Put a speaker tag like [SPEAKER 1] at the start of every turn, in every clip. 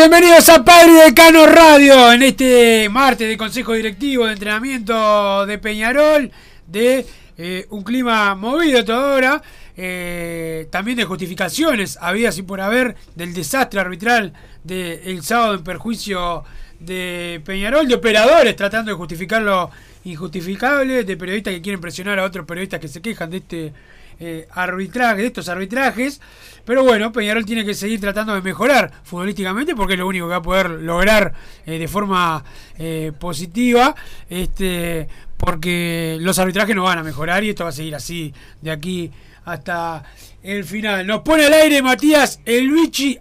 [SPEAKER 1] bienvenidos a Padre Decano Radio en este martes de Consejo Directivo de Entrenamiento de Peñarol, de eh, un clima movido toda hora, eh, también de justificaciones, había sin por haber, del desastre arbitral del sábado en perjuicio de Peñarol, de operadores tratando de justificar lo injustificable, de periodistas que quieren presionar a otros periodistas que se quejan de este eh, arbitraje, de estos arbitrajes. Pero bueno, Peñarol tiene que seguir tratando de mejorar futbolísticamente porque es lo único que va a poder lograr eh, de forma eh, positiva. Este, porque los arbitrajes no van a mejorar y esto va a seguir así de aquí hasta el final. Nos pone al aire Matías El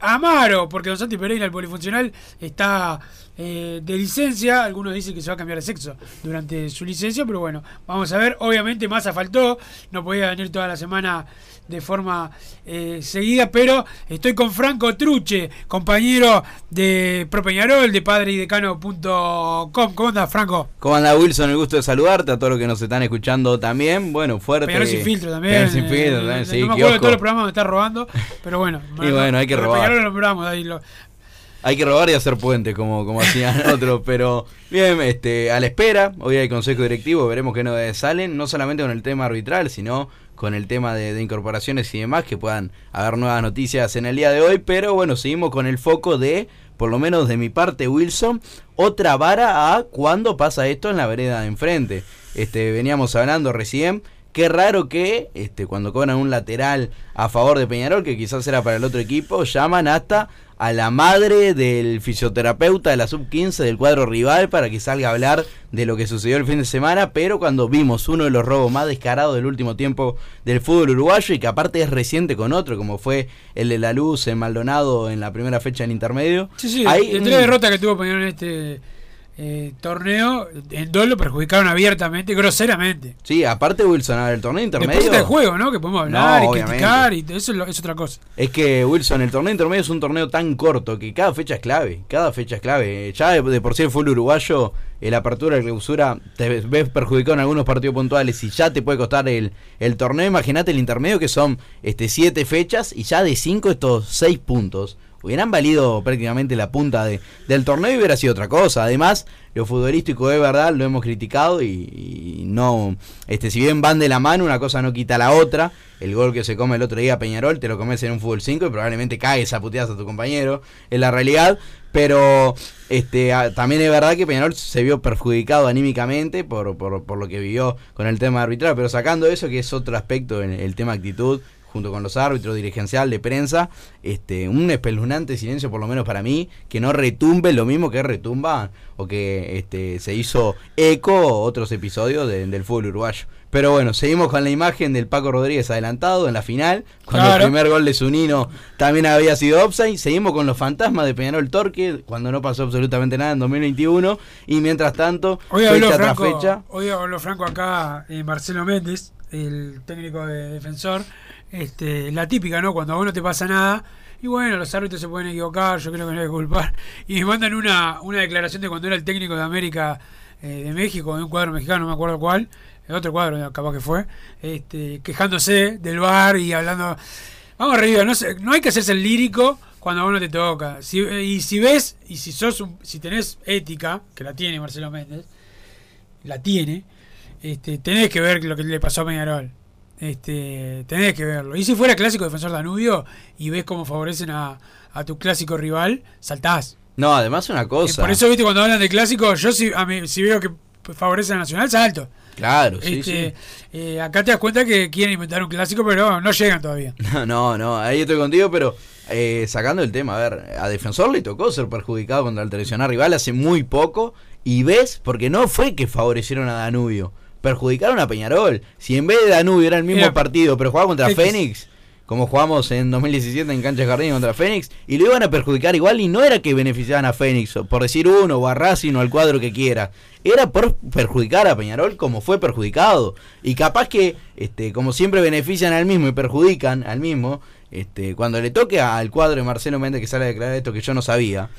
[SPEAKER 1] Amaro, porque Don Santi Pereira, el polifuncional, está eh, de licencia. Algunos dicen que se va a cambiar de sexo durante su licencia, pero bueno, vamos a ver. Obviamente Massa faltó, no podía venir toda la semana de forma eh, seguida, pero estoy con Franco Truche, compañero de Pro Peñarol, de padreidecano.com. ¿Cómo andas, Franco?
[SPEAKER 2] ¿Cómo anda, Wilson? El gusto de saludarte, a todos los que nos están escuchando también. Bueno, fuerte.
[SPEAKER 1] Peñarol sin filtro también.
[SPEAKER 2] sin filtro
[SPEAKER 1] también, eh, sí. No me acuerdo de todos los programas me está robando, pero bueno.
[SPEAKER 2] y bueno, hay que robar.
[SPEAKER 1] Peñarol lo nombramos ahí. Lo,
[SPEAKER 2] hay que robar y hacer puente, como, como hacían otros. Pero bien, este, a la espera, hoy hay consejo directivo, veremos qué novedades salen, no solamente con el tema arbitral, sino con el tema de, incorporaciones y demás, que puedan haber nuevas noticias en el día de hoy. Pero bueno, seguimos con el foco de, por lo menos de mi parte, Wilson, otra vara a cuándo pasa esto en la vereda de enfrente. Este, veníamos hablando recién. Qué raro que este, cuando cobran un lateral a favor de Peñarol, que quizás era para el otro equipo, llaman hasta a la madre del fisioterapeuta de la sub-15 del cuadro rival para que salga a hablar de lo que sucedió el fin de semana, pero cuando vimos uno de los robos más descarados del último tiempo del fútbol uruguayo y que aparte es reciente con otro, como fue el de la luz en Maldonado en la primera fecha en intermedio.
[SPEAKER 1] Sí, sí, hay, tres derrotas que tuvo Peñarol en este eh, torneo, en dos lo perjudicaron abiertamente, groseramente.
[SPEAKER 2] Sí, aparte Wilson, a ver, el torneo intermedio.
[SPEAKER 1] Después el juego, ¿no? Que podemos hablar y criticar y eso es, otra cosa.
[SPEAKER 2] Es que Wilson, el torneo intermedio es un torneo tan corto que cada fecha es clave. Cada fecha es clave. Ya de, por sí el fútbol uruguayo, la apertura y clausura, te ves perjudicado en algunos partidos puntuales y ya te puede costar el, el torneo. Imagínate el intermedio que son este siete fechas y ya de cinco estos seis puntos hubieran valido prácticamente la punta de, del torneo y hubiera sido otra cosa. Además, lo futbolístico de verdad lo hemos criticado y, no, este, si bien van de la mano, una cosa no quita la otra. El gol que se come el otro día Peñarol, te lo comes en un fútbol 5 y probablemente caes a puteadas a tu compañero, es la realidad. Pero este, también es verdad que Peñarol se vio perjudicado anímicamente por, por, por lo que vivió con el tema arbitral. Pero sacando eso, que es otro aspecto en el tema actitud, junto con los árbitros, dirigencial, de prensa, este, un espeluznante silencio, por lo menos para mí, que no retumbe lo mismo que retumba o que este, se hizo eco otros episodios del fútbol uruguayo. Pero bueno, seguimos con la imagen del Paco Rodríguez adelantado en la final, cuando el primer gol de Zunino también había sido offside. Seguimos con los fantasmas de Peñarol Torque, cuando no pasó absolutamente nada en 2021. Y mientras tanto,
[SPEAKER 1] hoy fecha tras fecha. Hoy habló Franco acá, eh, Marcelo Méndez, el técnico de defensor este, la típica, ¿no? Cuando a vos no te pasa nada, y bueno, los árbitros se pueden equivocar, yo creo que no hay que culpar. Y me mandan una, una declaración de cuando era el técnico de América eh, de México, de un cuadro mexicano, no me acuerdo cuál, otro cuadro capaz que fue, este, quejándose del bar y hablando. Vamos arriba, no, sé, no hay que hacerse el lírico cuando a vos no te toca. y si ves, y si sos si tenés ética, que la tiene Marcelo Méndez, la tiene, este, tenés que ver lo que le pasó a Peñarol. Este, tenés que verlo. Y si fuera clásico defensor Danubio y ves cómo favorecen a, tu clásico rival, saltás.
[SPEAKER 2] No, además una cosa.
[SPEAKER 1] por eso, viste, cuando hablan de clásico, yo si, a mí, si veo que favorecen a Nacional, salto.
[SPEAKER 2] Claro, sí,
[SPEAKER 1] este, eh, acá te das cuenta que quieren inventar un clásico, pero no llegan todavía.
[SPEAKER 2] No, no, no, ahí estoy contigo, pero eh, sacando el tema, a ver, a Defensor le tocó ser perjudicado contra el tradicional rival hace muy poco, y ves, porque no fue que favorecieron a Danubio perjudicaron a Peñarol. Si en vez de Danubio era el mismo partido, pero jugaba contra Fénix, como jugamos en 2017 en Cancha Jardín contra Fénix, y lo iban a perjudicar igual, y no era que beneficiaban a Fénix, por decir uno, o a Racing o al cuadro que quiera. Era por perjudicar a Peñarol como fue perjudicado. Y capaz que, este, como siempre benefician al mismo y perjudican al mismo, este, cuando le toque al cuadro de Marcelo Méndez que sale a declarar esto que yo no sabía,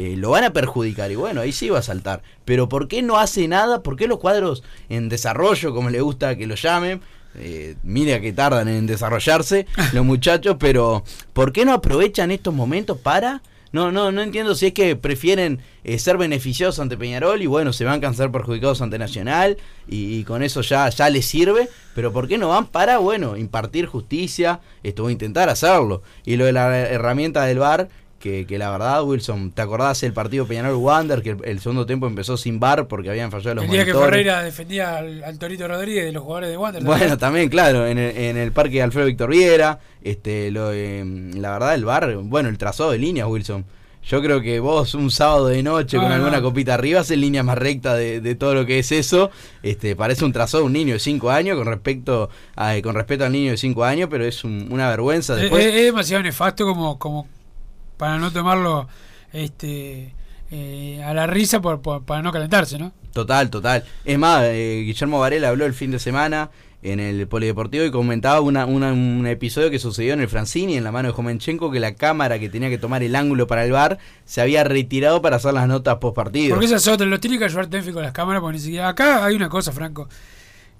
[SPEAKER 2] eh, lo van a perjudicar y bueno, ahí sí va a saltar. Pero ¿por qué no hace nada? ¿Por qué los cuadros en desarrollo, como le gusta que lo llamen? Eh, mira que tardan en desarrollarse los muchachos, pero ¿por qué no aprovechan estos momentos para No, no, no entiendo si es que prefieren eh, ser beneficiosos ante Peñarol y bueno, se van a cansar perjudicados ante Nacional y, con eso ya, ya les sirve, pero ¿por qué no van para, bueno, impartir justicia? Esto voy a intentar hacerlo. Y lo de la herramienta del VAR, que, que, la verdad, Wilson, ¿te acordás el partido Peñarol-Wander? Que el, segundo tiempo empezó sin bar porque habían fallado los
[SPEAKER 1] El día que Ferreira defendía al, Torito Rodríguez de los jugadores de Wander.
[SPEAKER 2] Bueno, también, claro, en el, en el parque Alfredo Víctor Viera, este, lo, la verdad, el bar, bueno, el trazado de líneas, Wilson. Yo creo que vos un sábado de noche con alguna copita arriba haces línea más recta de, de, todo lo que es eso. Este, parece un trazado de un niño de 5 años con respecto a, con respeto al niño de 5 años, pero es una vergüenza.
[SPEAKER 1] Después... Es, es, demasiado nefasto como, como para no tomarlo este eh, a la risa por, para no calentarse, ¿no?
[SPEAKER 2] Total, total. Es más, eh, Guillermo Varela habló el fin de semana en el Polideportivo y comentaba una, un episodio que sucedió en el Francini, en la mano de Jomenchenko, que la cámara que tenía que tomar el ángulo para el bar se había retirado para hacer las notas post partido.
[SPEAKER 1] Porque esas otras, los tiene que ayudar Tenfi con las cámaras, porque ni siquiera acá hay una cosa, Franco.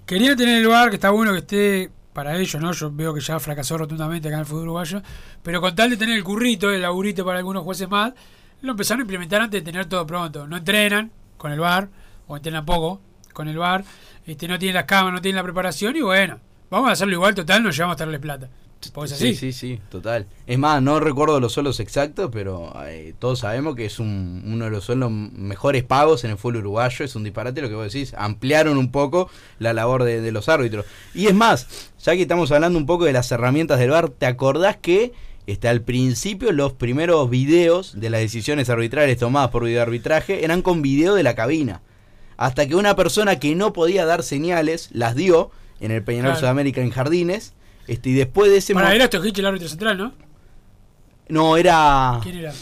[SPEAKER 1] Quería tener el bar, que está bueno que esté para ellos, ¿no? Yo veo que ya fracasó rotundamente acá en el fútbol uruguayo, pero con tal de tener el currito, el laburito para algunos jueces más, lo empezaron a implementar antes de tener todo pronto. No entrenan con el bar, o entrenan poco con el bar, este, no tienen las cámaras, no tienen la preparación, y bueno, vamos a hacerlo igual, total, nos llevamos a darle plata.
[SPEAKER 2] Pues así. Sí, sí, sí, total. Es más, no recuerdo los sueldos exactos, pero eh, todos sabemos que es un, uno de los sueldos mejores pagos en el fútbol uruguayo. Es un disparate lo que vos decís. Ampliaron un poco la labor de, los árbitros. Y es más, ya que estamos hablando un poco de las herramientas del VAR, ¿te acordás que este, al principio los primeros videos de las decisiones arbitrales tomadas por videoarbitraje eran con video de la cabina? Hasta que una persona que no podía dar señales las dio en el Peñarol Sudamérica en Jardines este, y después de ese
[SPEAKER 1] Para, era el árbitro central, ¿no?
[SPEAKER 2] No, era.
[SPEAKER 1] ¿Quién era?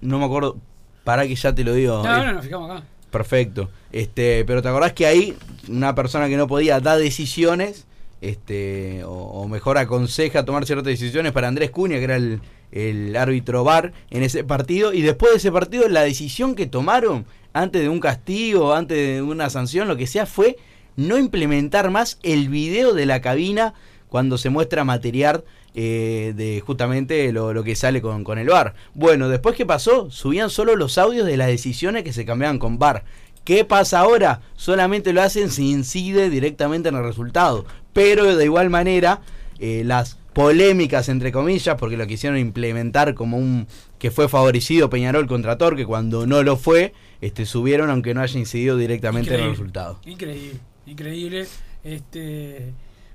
[SPEAKER 2] No me acuerdo. Para que ya te lo digo.
[SPEAKER 1] No, no, nos fijamos acá.
[SPEAKER 2] Perfecto. Este, pero te acordás que ahí una persona que no podía dar decisiones, este, o, mejor aconseja tomar ciertas decisiones para Andrés Cuña, que era el, el árbitro VAR en ese partido, y después de ese partido la decisión que tomaron antes de un castigo, antes de una sanción, lo que sea, fue no implementar más el video de la cabina cuando se muestra material eh, de justamente lo, que sale con, con el bar. Bueno, después qué pasó, subían solo los audios de las decisiones que se cambiaban con bar. ¿Qué pasa ahora? Solamente lo hacen si incide directamente en el resultado. Pero de igual manera, eh, las polémicas, entre comillas, porque lo quisieron implementar como un que fue favorecido Peñarol contra Torque cuando no lo fue, este, subieron aunque no haya incidido directamente en el resultado.
[SPEAKER 1] Increíble, increíble. Este,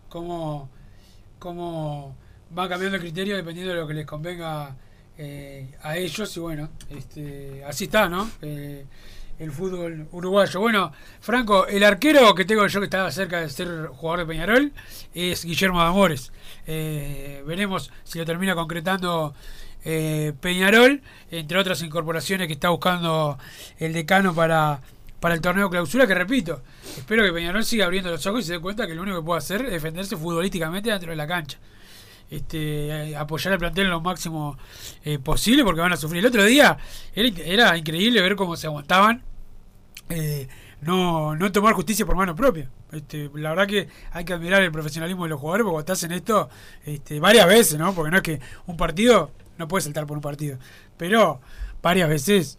[SPEAKER 1] como cómo va cambiando el criterio dependiendo de lo que les convenga eh, a ellos y bueno, este, así está, ¿no? Eh, el fútbol uruguayo. Bueno, Franco, el arquero que tengo yo que estaba cerca de ser jugador de Peñarol es Guillermo Amores. Eh, veremos si lo termina concretando Peñarol, entre otras incorporaciones que está buscando el decano para para el torneo clausura, que repito, espero que Peñarol siga abriendo los ojos y se dé cuenta que lo único que puede hacer es defenderse futbolísticamente dentro de la cancha. Este, apoyar al plantel lo máximo eh, posible porque van a sufrir. El otro día era, increíble ver cómo se aguantaban. Eh, no, no tomar justicia por mano propia. Este, la verdad que hay que admirar el profesionalismo de los jugadores porque estás en esto este, varias veces, ¿no? Porque no es que un partido no puede saltar por un partido, pero varias veces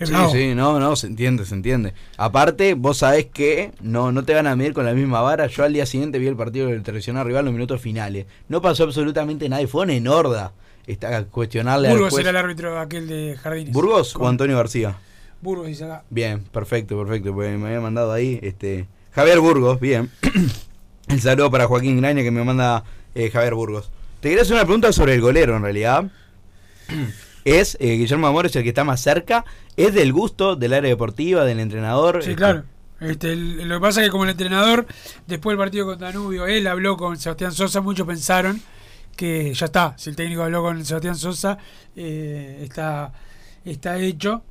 [SPEAKER 2] Sí, sí, no, no, se entiende, se entiende. Aparte, vos sabés que no, no te van a medir con la misma vara. Yo al día siguiente vi el partido del tradicional rival en los minutos finales. No pasó absolutamente nada y fue en horda está cuestionarle
[SPEAKER 1] Burgos era el árbitro aquel de Jardines.
[SPEAKER 2] ¿Burgos o Antonio García?
[SPEAKER 1] Burgos dice acá.
[SPEAKER 2] Bien, perfecto, perfecto. Pues me había mandado ahí este Javier Burgos, bien. el saludo para Joaquín Graña que me manda eh, Javier Burgos. Te quería hacer una pregunta sobre el golero en realidad. Es eh, Guillermo Amores el que está más cerca, es del gusto del área deportiva, del entrenador.
[SPEAKER 1] Sí, claro. Este, lo que pasa es que como el entrenador, después del partido con Danubio, él habló con Sebastián Sosa, muchos pensaron que ya está, si el técnico habló con Sebastián Sosa, eh, está, está hecho.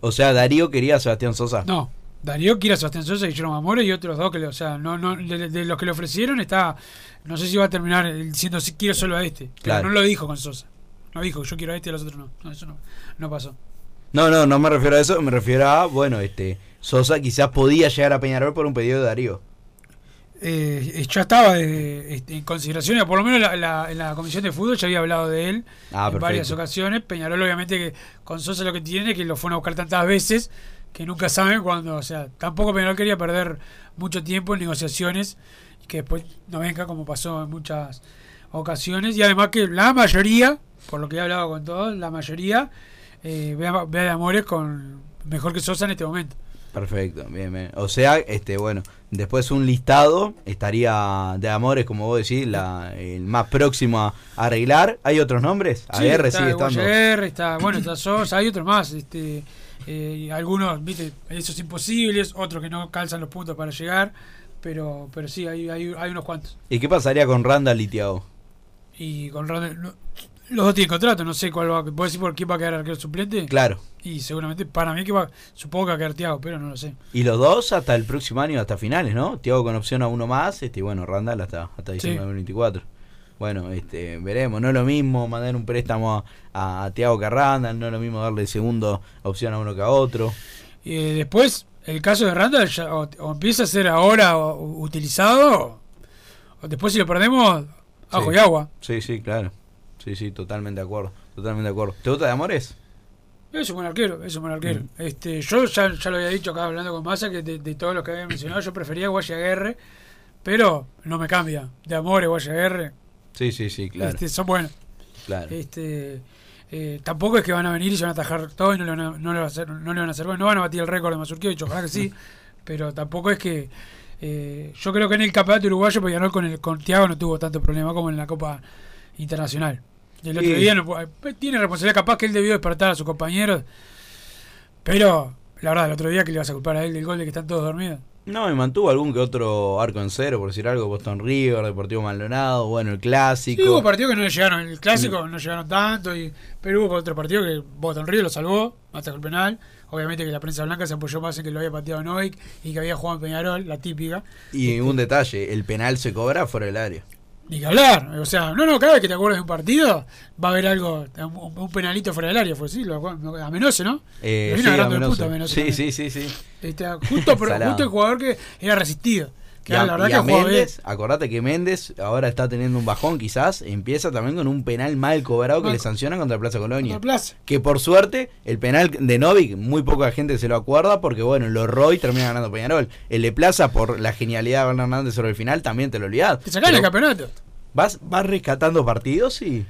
[SPEAKER 2] O sea, Darío quería a Sebastián Sosa.
[SPEAKER 1] No, Darío quiere a Sebastián Sosa y Guillermo Amores y otros dos que, o sea, no, no, de, los que le ofrecieron está, no sé si va a terminar diciendo si quiero solo a este, pero no lo dijo con Sosa. No dijo, yo quiero a este y a los otros no. No, eso no, no pasó.
[SPEAKER 2] No, no, no me refiero a eso, me refiero a, bueno, este, Sosa quizás podía llegar a Peñarol por un pedido de Darío.
[SPEAKER 1] eh, ya estaba de- este, en consideración, por lo menos la- la- en la comisión de fútbol ya había hablado de él
[SPEAKER 2] Ah,
[SPEAKER 1] en varias ocasiones. Peñarol, obviamente, que con Sosa lo que tiene, que lo fueron a buscar tantas veces que nunca saben cuándo. O sea, tampoco Peñarol quería perder mucho tiempo en negociaciones que después no venga como pasó en muchas ocasiones. Y además que la mayoría, por lo que he hablado con todos, la mayoría eh, ve, a, ve a Amores con mejor que Sosa en este momento.
[SPEAKER 2] Perfecto, bien, bien. O sea, este, bueno, después un listado estaría de amores, como vos decís, la, el más próximo a arreglar. ¿Hay otros nombres?
[SPEAKER 1] Sí,
[SPEAKER 2] AR
[SPEAKER 1] está
[SPEAKER 2] sigue estando.
[SPEAKER 1] Guayaguirre, está, bueno, está Sosa, hay otros más, este, eh, algunos, viste, esos imposibles, otros que no calzan los puntos para llegar, pero, pero sí, hay, hay, hay unos cuantos.
[SPEAKER 2] ¿Y qué pasaría con Randall y?
[SPEAKER 1] Y con Randall, no- los dos tienen contrato, no sé cuál va, ¿puedo decir por quién va a quedar arquero suplente?
[SPEAKER 2] Claro.
[SPEAKER 1] Y seguramente, para mí que va, supongo que va a quedar Thiago, pero no lo sé.
[SPEAKER 2] Y los dos hasta el próximo año, hasta finales, ¿no? Thiago con opción a uno más, este, y bueno, Randall hasta, hasta diciembre 2024. Bueno, este, veremos, no es lo mismo mandar un préstamo a, a Thiago que a Randall, no es lo mismo darle segundo opción a uno que a otro.
[SPEAKER 1] Y eh, después, el caso de Randall ya, o, o empieza a ser ahora o- o utilizado, o después si lo perdemos, ajo
[SPEAKER 2] Sí.
[SPEAKER 1] y agua.
[SPEAKER 2] Sí, sí, claro. Sí, sí, totalmente de acuerdo. Totalmente de acuerdo. ¿Te gusta de amores?
[SPEAKER 1] Es un buen arquero, es un buen arquero.
[SPEAKER 2] Mm.
[SPEAKER 1] Este, yo ya, ya lo había dicho acá hablando con Massa, que de, de todos los que había mencionado, yo prefería Guayaguerre, pero no me cambia. De Amores, Guayaguerre,
[SPEAKER 2] Sí, sí, sí, claro.
[SPEAKER 1] este, son buenos.
[SPEAKER 2] claro.
[SPEAKER 1] Este, eh, tampoco es que van a venir y se van a atajar todo y no le van a, no le van a hacer, no le van a hacer bueno, no van a batir el récord de Mazurkiewicz, ojalá que sí, pero tampoco es que eh, yo creo que en el campeonato uruguayo Peñarol con el con Thiago no tuvo tanto problema como en la Copa Internacional. Y el otro
[SPEAKER 2] Sí.
[SPEAKER 1] día no pu- eh, tiene responsabilidad capaz que él debió despertar a sus compañeros, pero la verdad el otro día que le vas a culpar a él del gol de que están todos dormidos.
[SPEAKER 2] No, me mantuvo algún que otro arco en cero, por decir algo. Boston River, Deportivo Maldonado, bueno, el clásico.
[SPEAKER 1] Sí, hubo partidos que no le llegaron, el clásico no llegaron tanto, y, pero hubo otro partido que Boston Río lo salvó, hasta el penal. Obviamente que la prensa blanca se apoyó más en que lo había pateado Novik y que había jugado en Peñarol, la típica.
[SPEAKER 2] y un detalle, el penal se cobra fuera del área.
[SPEAKER 1] Ni que hablar, o sea, no, no, cada vez que te acuerdas de un partido va a haber algo, un, un penalito fuera del área, fue así, lo, a Menose, ¿no?
[SPEAKER 2] Eh, sí, a
[SPEAKER 1] de
[SPEAKER 2] Menose.
[SPEAKER 1] puta Menose
[SPEAKER 2] sí, sí, sí, sí.
[SPEAKER 1] Este, justo, pero, justo el jugador que era resistido. Que
[SPEAKER 2] a,
[SPEAKER 1] la verdad
[SPEAKER 2] y
[SPEAKER 1] que
[SPEAKER 2] a
[SPEAKER 1] jugaba bien.
[SPEAKER 2] Méndez, acordate que Méndez ahora está teniendo un bajón quizás, empieza también con un penal mal cobrado que le sancionan contra Plaza Colonia.
[SPEAKER 1] Contra Plaza.
[SPEAKER 2] Que por suerte, el penal de Novik, muy poca gente se lo acuerda porque, bueno, lo Roy termina ganando Peñarol. El de Plaza, por la genialidad de Bernardo Hernández sobre el final, también te lo olvidás.
[SPEAKER 1] Te sacaron el campeonato.
[SPEAKER 2] vas, vas rescatando partidos y.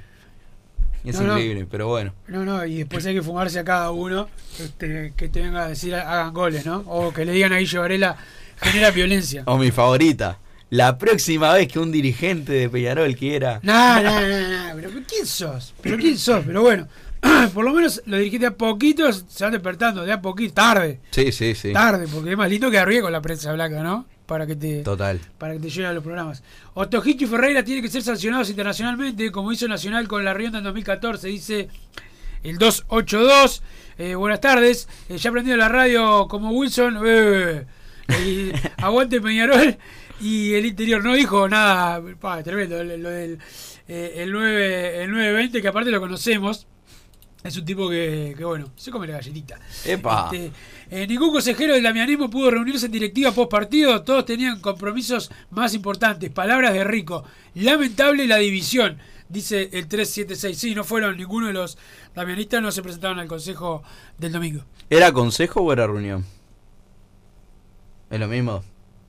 [SPEAKER 2] es
[SPEAKER 1] No, no.
[SPEAKER 2] increíble, pero bueno.
[SPEAKER 1] No, no, y después hay que fumarse a cada uno este, que te venga a decir hagan goles, ¿no? O que le digan ahí Varela genera violencia.
[SPEAKER 2] O mi favorita. La próxima vez que un dirigente de Peñarol quiera.
[SPEAKER 1] No, no, no, no, pero ¿quién sos? ¿Pero quién sos? Pero bueno, por lo menos los dirigentes a poquitos se van despertando, de a poquito, tarde,
[SPEAKER 2] Sí, sí, sí.
[SPEAKER 1] tarde, porque es más lindo que arriba con la prensa blanca, ¿no? Para que te
[SPEAKER 2] Total.
[SPEAKER 1] para que te lleguen a los programas. Otojichi Ferreira tiene que ser sancionados internacionalmente, como hizo Nacional con la Rionda en 2014, dice el 282. Eh, buenas tardes, Eh, ya aprendido la radio como Wilson. eh, aguante Peñarol. Y el interior no dijo nada, pa, tremendo, lo, lo del eh, el, 9, el 920, que aparte lo conocemos. Es un tipo que, que, bueno, se come la galletita.
[SPEAKER 2] Epa.
[SPEAKER 1] Este, eh, ningún consejero del damianismo pudo reunirse en directiva post partido. Todos tenían compromisos más importantes. Palabras de Rico. Lamentable la división, dice el 376. Sí, no fueron ninguno de los damianistas, no se presentaron al consejo del domingo.
[SPEAKER 2] ¿Era consejo o era reunión? Es lo mismo.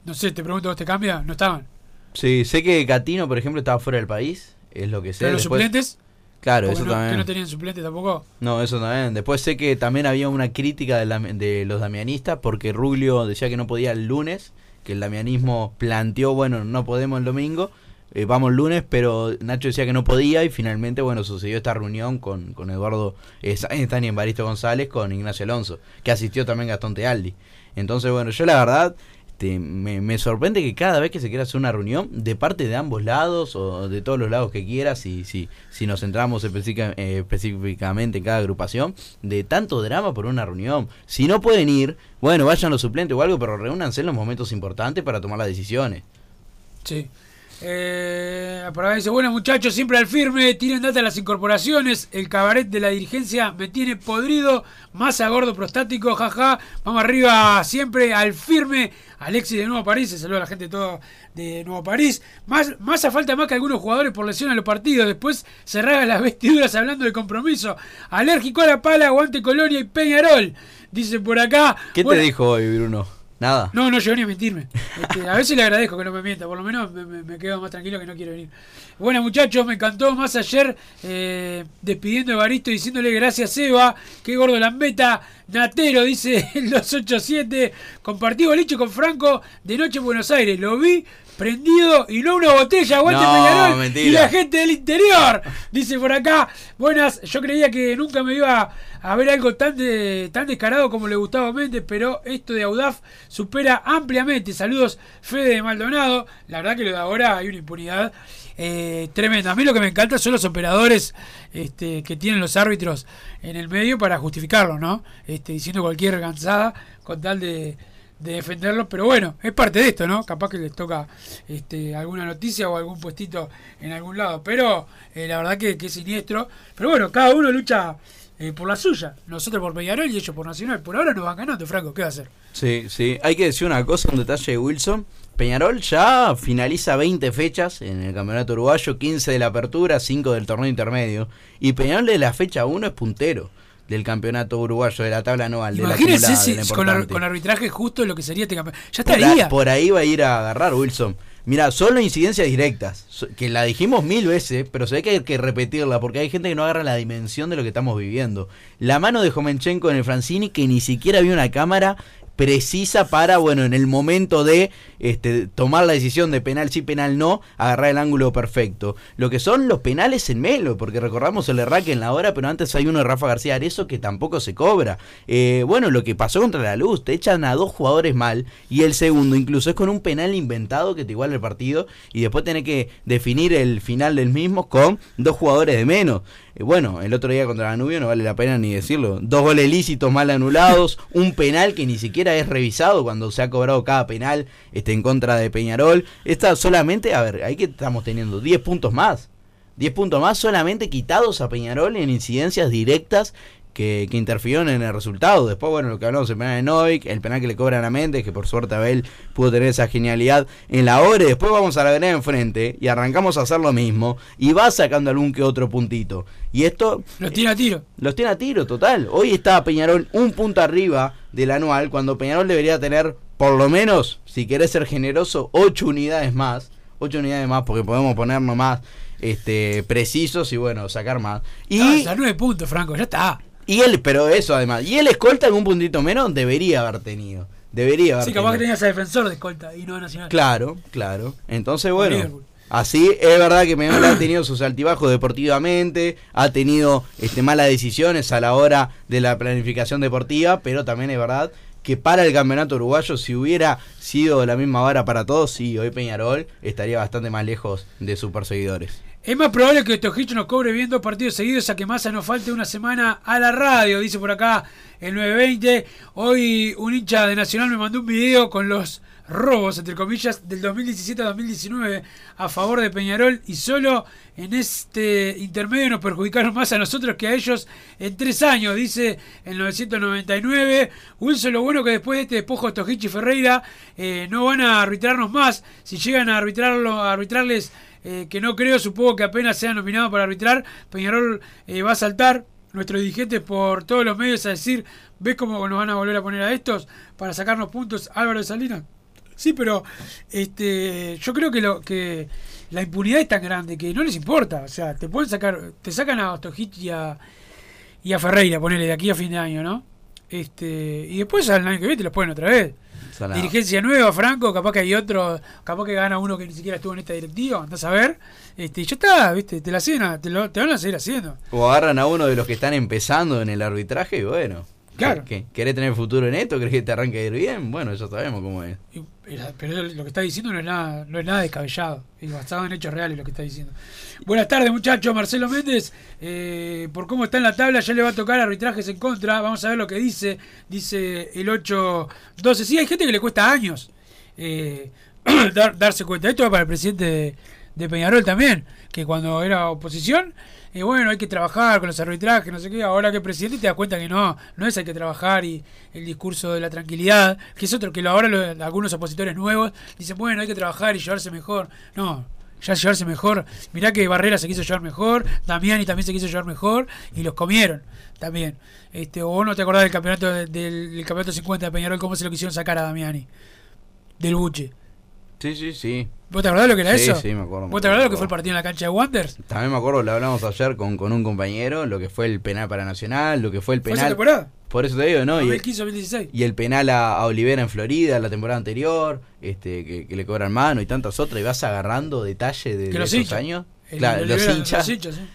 [SPEAKER 1] No sé, te pregunto, ¿vos te cambia? No estaban.
[SPEAKER 2] Sí, sé que Catino, por ejemplo, estaba fuera del país. Es lo que sé.
[SPEAKER 1] Pero los
[SPEAKER 2] Después-
[SPEAKER 1] suplentes,
[SPEAKER 2] Claro,
[SPEAKER 1] porque
[SPEAKER 2] eso
[SPEAKER 1] no, que
[SPEAKER 2] también.
[SPEAKER 1] no tenían suplentes tampoco.
[SPEAKER 2] No, eso también. Después sé que también había una crítica de, la- de los damianistas porque Ruglio decía que no podía el lunes, que el damianismo planteó, bueno, no podemos el domingo, eh, vamos el lunes, pero Nacho decía que no podía y finalmente, bueno, sucedió esta reunión con, con Eduardo eh, Sáenz y Baristo González, con Ignacio Alonso, que asistió también Gastón Tealdi. Entonces, bueno, yo la verdad... este, me, me sorprende que cada vez que se quiera hacer una reunión, de parte de ambos lados o de todos los lados que quieras, y si, si nos centramos específica- eh, específicamente en cada agrupación, de tanto drama por una reunión. Si no pueden ir, bueno, vayan los suplentes o algo, pero reúnanse en los momentos importantes para tomar las decisiones.
[SPEAKER 1] Sí. Eh, por acá dice, bueno muchachos, siempre al firme, tienen data las incorporaciones, el cabaret de la dirigencia me tiene podrido, más a gordo prostático, jaja, vamos arriba siempre al firme, Alexis de Nuevo París, se saluda a la gente todo de Nuevo París, más, más a falta más que algunos jugadores por lesión en los partidos, después se ragan las vestiduras hablando de compromiso, alérgico a la pala, aguante Colonia y Peñarol, dice por acá.
[SPEAKER 2] ¿Qué te dijo hoy Bruno? Nada.
[SPEAKER 1] No, no llegó ni a mentirme. Este, a veces le agradezco que no me mienta, por lo menos me, quedo más tranquilo que no quiero venir. Bueno, muchachos, me encantó más ayer eh, despidiendo a Baristo diciéndole gracias, Eva. Qué gordo lambeta. Natero, dice el 287. Compartí boliche con Franco de noche en Buenos Aires. Lo vi prendido y no una botella, aguante Peñarol y la gente del interior, dice por acá. Buenas, yo creía que nunca me iba a ver algo tan tan descarado como le gustaba a Méndez, pero esto de Audaf supera ampliamente. Saludos, Fede de Maldonado. La verdad que lo de ahora hay una impunidad eh, tremenda. A mí lo que me encanta son los operadores este, que tienen los árbitros en el medio para justificarlo, ¿no? Este, diciendo cualquier cansada con tal de de defenderlo, pero bueno, es parte de esto, ¿no? Capaz que les toca este, alguna noticia o algún puestito en algún lado, pero eh, la verdad que, es siniestro. Pero bueno, cada uno lucha eh, por la suya. Nosotros por Peñarol y ellos por Nacional. Por ahora nos van ganando, Franco, ¿qué va a hacer?
[SPEAKER 2] Sí, sí, hay que decir una cosa, un detalle de Wilson. Peñarol ya finaliza 20 fechas en el campeonato uruguayo, 15 de la apertura, 5 del torneo intermedio. Y Peñarol de la fecha 1 es puntero del campeonato uruguayo, de la tabla anual.
[SPEAKER 1] Imagínense con, con, arbitraje justo lo que sería este campeonato. Ya estaría.
[SPEAKER 2] Por, ahí va a ir a agarrar Wilson. Mira, solo incidencias directas, que la dijimos mil veces, pero se ve que hay que repetirla, porque hay gente que no agarra la dimensión de lo que estamos viviendo. La mano de Jomenchenko en el Francini, que ni siquiera vio una cámara, precisa para, bueno, en el momento de este, tomar la decisión de penal sí, penal no, agarrar el ángulo perfecto. Lo que son los penales en Melo, porque recordamos el erraque en la hora, pero antes hay uno de Rafa García Arezo que tampoco se cobra. Eh, bueno, lo que pasó contra la luz, te echan a dos jugadores mal y el segundo incluso es con un penal inventado que te iguala el partido y después tenés que definir el final del mismo con dos jugadores de menos. Bueno, el otro día contra Danubio no vale la pena ni decirlo. Dos goles lícitos mal anulados, un penal que ni siquiera es revisado cuando se ha cobrado cada penal este, en contra de Peñarol. Esta solamente, a ver, ahí que estamos teniendo 10 puntos más. 10 puntos más solamente quitados a Peñarol en incidencias directas que, que, interfirieron en el resultado. Después, bueno, lo que hablamos el penal de Novik, el penal que le cobran a Méndez, que por suerte Abel pudo tener esa genialidad en la hora. Y después vamos a la vereda enfrente y arrancamos a hacer lo mismo. Y va sacando algún que otro puntito. Y esto.
[SPEAKER 1] Los tiene a tiro.
[SPEAKER 2] Los tiene a tiro, total. Hoy está Peñarol un punto arriba del anual, cuando Peñarol debería tener, por lo menos, si querés ser generoso, 8 unidades más. 8 unidades más, porque podemos ponernos más este, precisos y bueno, sacar más.
[SPEAKER 1] Y. a 9 puntos, Franco, ya está.
[SPEAKER 2] Y él, pero eso además. Y el escolta en un puntito menos debería haber tenido. Debería haber
[SPEAKER 1] Sí, capaz que tenías a defensor de escolta y no nacional.
[SPEAKER 2] Claro, claro. Entonces, bueno. Así es verdad que Peñarol ha tenido sus altibajos deportivamente, ha tenido este, malas decisiones a la hora de la planificación deportiva, pero también es verdad que para el campeonato uruguayo, si hubiera sido la misma vara para todos, sí, hoy Peñarol estaría bastante más lejos de sus perseguidores.
[SPEAKER 1] Es más probable que Stojich nos cobre bien dos partidos seguidos a que Massa nos falte una semana a la radio, dice por acá el 920. Hoy un hincha de Nacional me mandó un video con los robos, entre comillas, del 2017 a 2019 a favor de Peñarol y solo en este intermedio nos perjudicaron más a nosotros que a ellos en tres años, dice el 999. Wilson, lo bueno que después de este despojo de Stojich y Ferreira eh, no van a arbitrarnos más. Si llegan a, a arbitrarles eh, que no creo, supongo que apenas sea nominado para arbitrar, Peñarol eh, va a saltar nuestro dirigente por todos los medios a decir, ¿ves cómo nos van a volver a poner a estos para sacarnos puntos Álvaro de Salinas? Sí, pero este, yo creo que lo que la impunidad es tan grande que no les importa, o sea, te pueden sacar, te sacan a Ostojic y a, y a Ferreira, ponele de aquí a fin de año, ¿no? Este, y después al año que viene te los ponen otra vez. Dirigencia nueva, Franco, capaz que hay otro, capaz que gana uno que ni siquiera estuvo en esta directiva, andás a ver. Este, y ya está, viste, te la siguen, te, lo, te van a seguir haciendo.
[SPEAKER 2] O agarran a uno de los que están empezando en el arbitraje y bueno.
[SPEAKER 1] Claro.
[SPEAKER 2] ¿Querés tener futuro en esto? ¿Querés que te arranque a ir bien? Bueno, ya sabemos cómo es.
[SPEAKER 1] Pero lo que está diciendo no es nada, no es nada descabellado, es basado en hechos reales lo que está diciendo. Buenas tardes muchachos, Marcelo Méndez, eh, por cómo está en la tabla ya le va a tocar arbitrajes en contra, vamos a ver lo que dice, dice el 8-12, sí hay gente que le cuesta años, eh, darse cuenta. Esto va para el presidente de, de Peñarol también, que cuando era oposición y bueno, hay que trabajar con los arbitrajes, no sé qué. Ahora que el presidente te das cuenta que no, no es hay que trabajar y el discurso de la tranquilidad, que es otro que ahora algunos opositores nuevos dicen, bueno, hay que trabajar y llevarse mejor. No, ya llevarse mejor. Mirá que Barrera se quiso llevar mejor, Damiani también se quiso llevar mejor y los comieron también. Este, o no te acordás del campeonato del, campeonato 50 de Peñarol, cómo se lo quisieron sacar a Damiani, del Buche.
[SPEAKER 2] Sí, sí, sí.
[SPEAKER 1] ¿Vos te acordás lo que era eso?
[SPEAKER 2] Sí, me acuerdo.
[SPEAKER 1] ¿Vos te acordás lo que fue el partido en la cancha de Wanderers?
[SPEAKER 2] También me acuerdo, lo hablamos ayer con, con un compañero, lo que fue el penal para Nacional, lo que fue el penal. ¿Fue
[SPEAKER 1] temporada?
[SPEAKER 2] Por eso te digo, ¿no?
[SPEAKER 1] 2015, 2016.
[SPEAKER 2] Y el penal a, Olivera en Florida la temporada anterior, este que, le cobran mano y tantas otras, y vas agarrando detalles de, de esos años claro, los hinchas.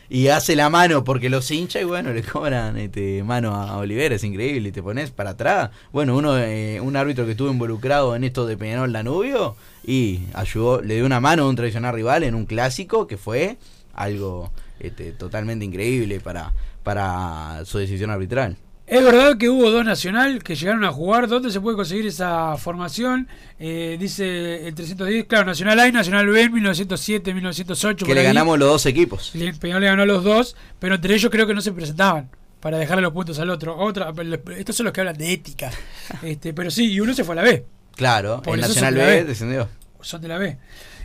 [SPEAKER 2] Y hace la mano porque los hinchas y bueno, le cobran este, mano a Olivera, es increíble. Y te pones para atrás. Bueno, uno eh, un árbitro que estuvo involucrado en esto de Peñarol Danubio y ayudó, le dio una mano a un tradicional rival en un clásico que fue algo este, totalmente increíble para, para su decisión arbitral.
[SPEAKER 1] Es verdad que hubo dos Nacional que llegaron a jugar. ¿Dónde se puede conseguir esa formación? Eh, dice el 310, claro, Nacional A y Nacional B en 1907, 1908.
[SPEAKER 2] Que le ganamos los dos equipos.
[SPEAKER 1] El Peñarol le ganó los dos, pero entre ellos creo que no se presentaban para dejarle los puntos al otro. Otra, estos son los que hablan de ética. este, pero sí, y uno se fue a la B.
[SPEAKER 2] Claro, el Nacional B descendió.
[SPEAKER 1] Son de la B.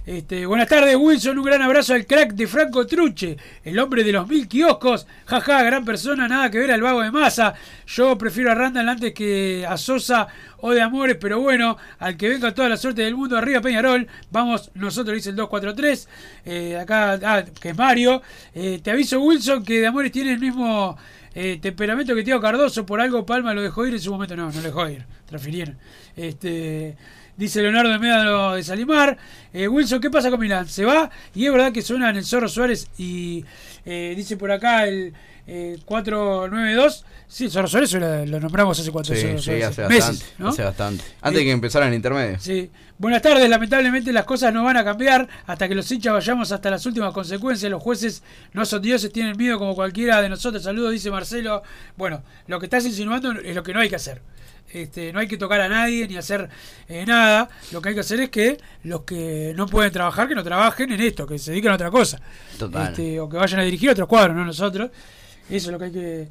[SPEAKER 1] Este, buenas tardes, Wilson. Un gran abrazo al crack de Franco Truche, el hombre de los mil kioscos. Jaja, gran persona, nada que ver al vago de masa. Yo prefiero a Randall antes que a Sosa o de Amores, pero bueno, al que venga toda la suerte del mundo, arriba Peñarol. Vamos, nosotros dice el 243. Eh, acá, ah, que es Mario. Eh, te aviso, Wilson, que de Amores tiene el mismo. Eh, temperamento que Tío Cardoso, por algo Palma lo dejó ir en su momento. No, no lo dejó ir, transfirieron. Este, dice Leonardo de Médano de Salimar. Eh, Wilson, ¿qué pasa con Milán? Se va y es verdad que suena en el Zorro Suárez y eh, dice por acá el 492. Eh, sí, Zorro Suárez lo, nombramos hace cuatro
[SPEAKER 2] sí, sí, hace bastante, hace bastante. Antes de que empezara el intermedio.
[SPEAKER 1] Sí. Buenas tardes, lamentablemente las cosas no van a cambiar hasta que los hinchas vayamos hasta las últimas consecuencias. Los jueces no son dioses, tienen miedo como cualquiera de nosotros. Saludos, dice Marcelo. Bueno, lo que estás insinuando es lo que no hay que hacer. Este, no hay que tocar a nadie ni hacer eh, nada. Lo que hay que hacer es que los que no pueden trabajar, que no trabajen en esto, que se dediquen a otra cosa. Este, o que vayan a dirigir otros cuadros, no nosotros. Eso es lo que hay que,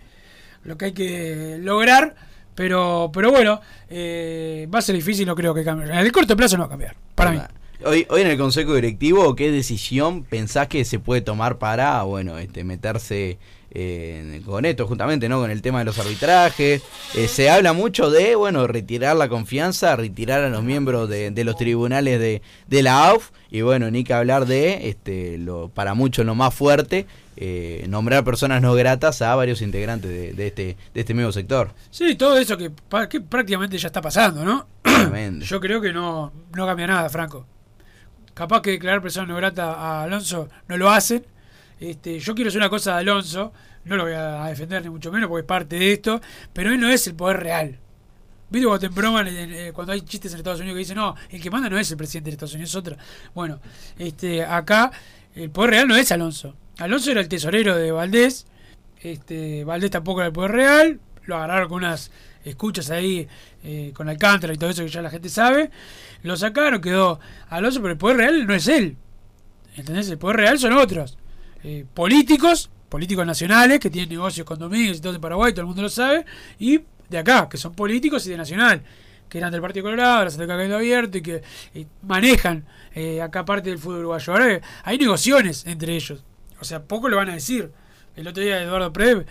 [SPEAKER 1] lo que, hay que lograr. Pero, pero bueno, eh, va a ser difícil, no creo que cambie. En el corto plazo no va a cambiar, para mí.
[SPEAKER 2] Hoy, hoy en el Consejo Directivo, ¿qué decisión pensás que se puede tomar para, bueno, este, meterse eh, con esto justamente, ¿no? Con el tema de los arbitrajes. Eh, se habla mucho de, bueno, retirar la confianza, retirar a los miembros de, los tribunales de, de, la AUF y bueno, ni que hablar de, este, lo, para muchos lo más fuerte, eh, nombrar personas no gratas a varios integrantes de, este, de este mismo sector.
[SPEAKER 1] Sí, todo eso que, prácticamente ya está pasando, ¿no? Yo creo que no, no cambia nada, Franco. Capaz que declarar persona no grata a Alonso no lo hacen, este, yo quiero hacer una cosa de Alonso, no lo voy a defender ni mucho menos porque es parte de esto, pero él no es el poder real. ¿Viste cuando te broman eh, cuando hay chistes en Estados Unidos que dicen, no, el que manda no es el presidente de Estados Unidos, es otra? Bueno, este, acá el poder real no es Alonso. Alonso era el tesorero de Valdés, este, Valdés tampoco era el poder real, lo agarraron con unas escuchas ahí eh, con Alcántara y todo eso que ya la gente sabe, lo sacaron, quedó Alonso, pero el poder real no es él. ¿Entendés? El poder real son otros. Eh, políticos, políticos nacionales, que tienen negocios con Domínguez y todo en Paraguay, todo el mundo lo sabe, y de acá, que son políticos y de Nacional, que eran del Partido Colorado, la Santa Cabildo Abierto y que manejan eh, acá parte del fútbol uruguayo. Ahora hay negociaciones entre ellos, o sea, poco lo van a decir. El otro día Eduardo Prev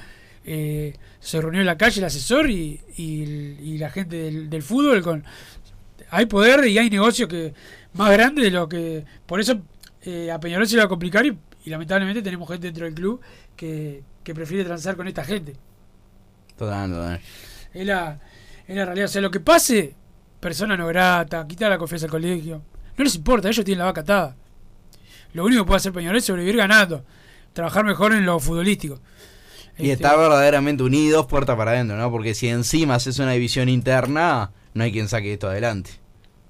[SPEAKER 1] eh, se reunió en la calle el asesor y, y, la gente del, fútbol con hay poder y hay negocios que más grandes de lo que por eso a Peñarol se le a complicar y y lamentablemente tenemos gente dentro del club que, prefiere transar con esta gente.
[SPEAKER 2] Total, total.
[SPEAKER 1] Es la, es la realidad. O sea, lo que pase, persona no grata, quitar la confianza al colegio. No les importa, ellos tienen la vaca atada. Lo único que puede hacer Peñarol es sobrevivir ganando. Trabajar mejor en lo futbolístico.
[SPEAKER 2] Y este, estar verdaderamente unidos puerta para adentro, ¿no? Porque si encima haces una división interna, no hay quien saque esto adelante.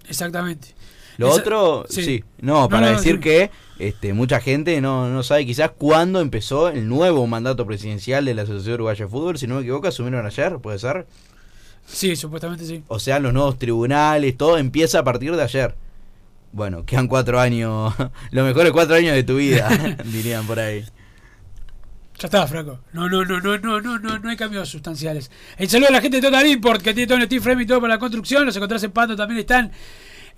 [SPEAKER 1] Exactamente.
[SPEAKER 2] Lo otro, sí. No, para decir que este, mucha gente no, no sabe quizás cuándo empezó el nuevo mandato presidencial de la Asociación Uruguaya de Fútbol. Si no me equivoco, asumieron ayer, ¿puede ser?
[SPEAKER 1] Sí, supuestamente sí.
[SPEAKER 2] O sea, los nuevos tribunales, todo empieza a partir de ayer. bueno, quedan cuatro años, los mejores cuatro años de tu vida, dirían por ahí.
[SPEAKER 1] Ya está, Franco. No, no, no, no, no, no, no, no hay cambios sustanciales. El saludo a la gente de Total Import, que tiene todo el steel frame y todo para la construcción. Los encontrás en Pando, también están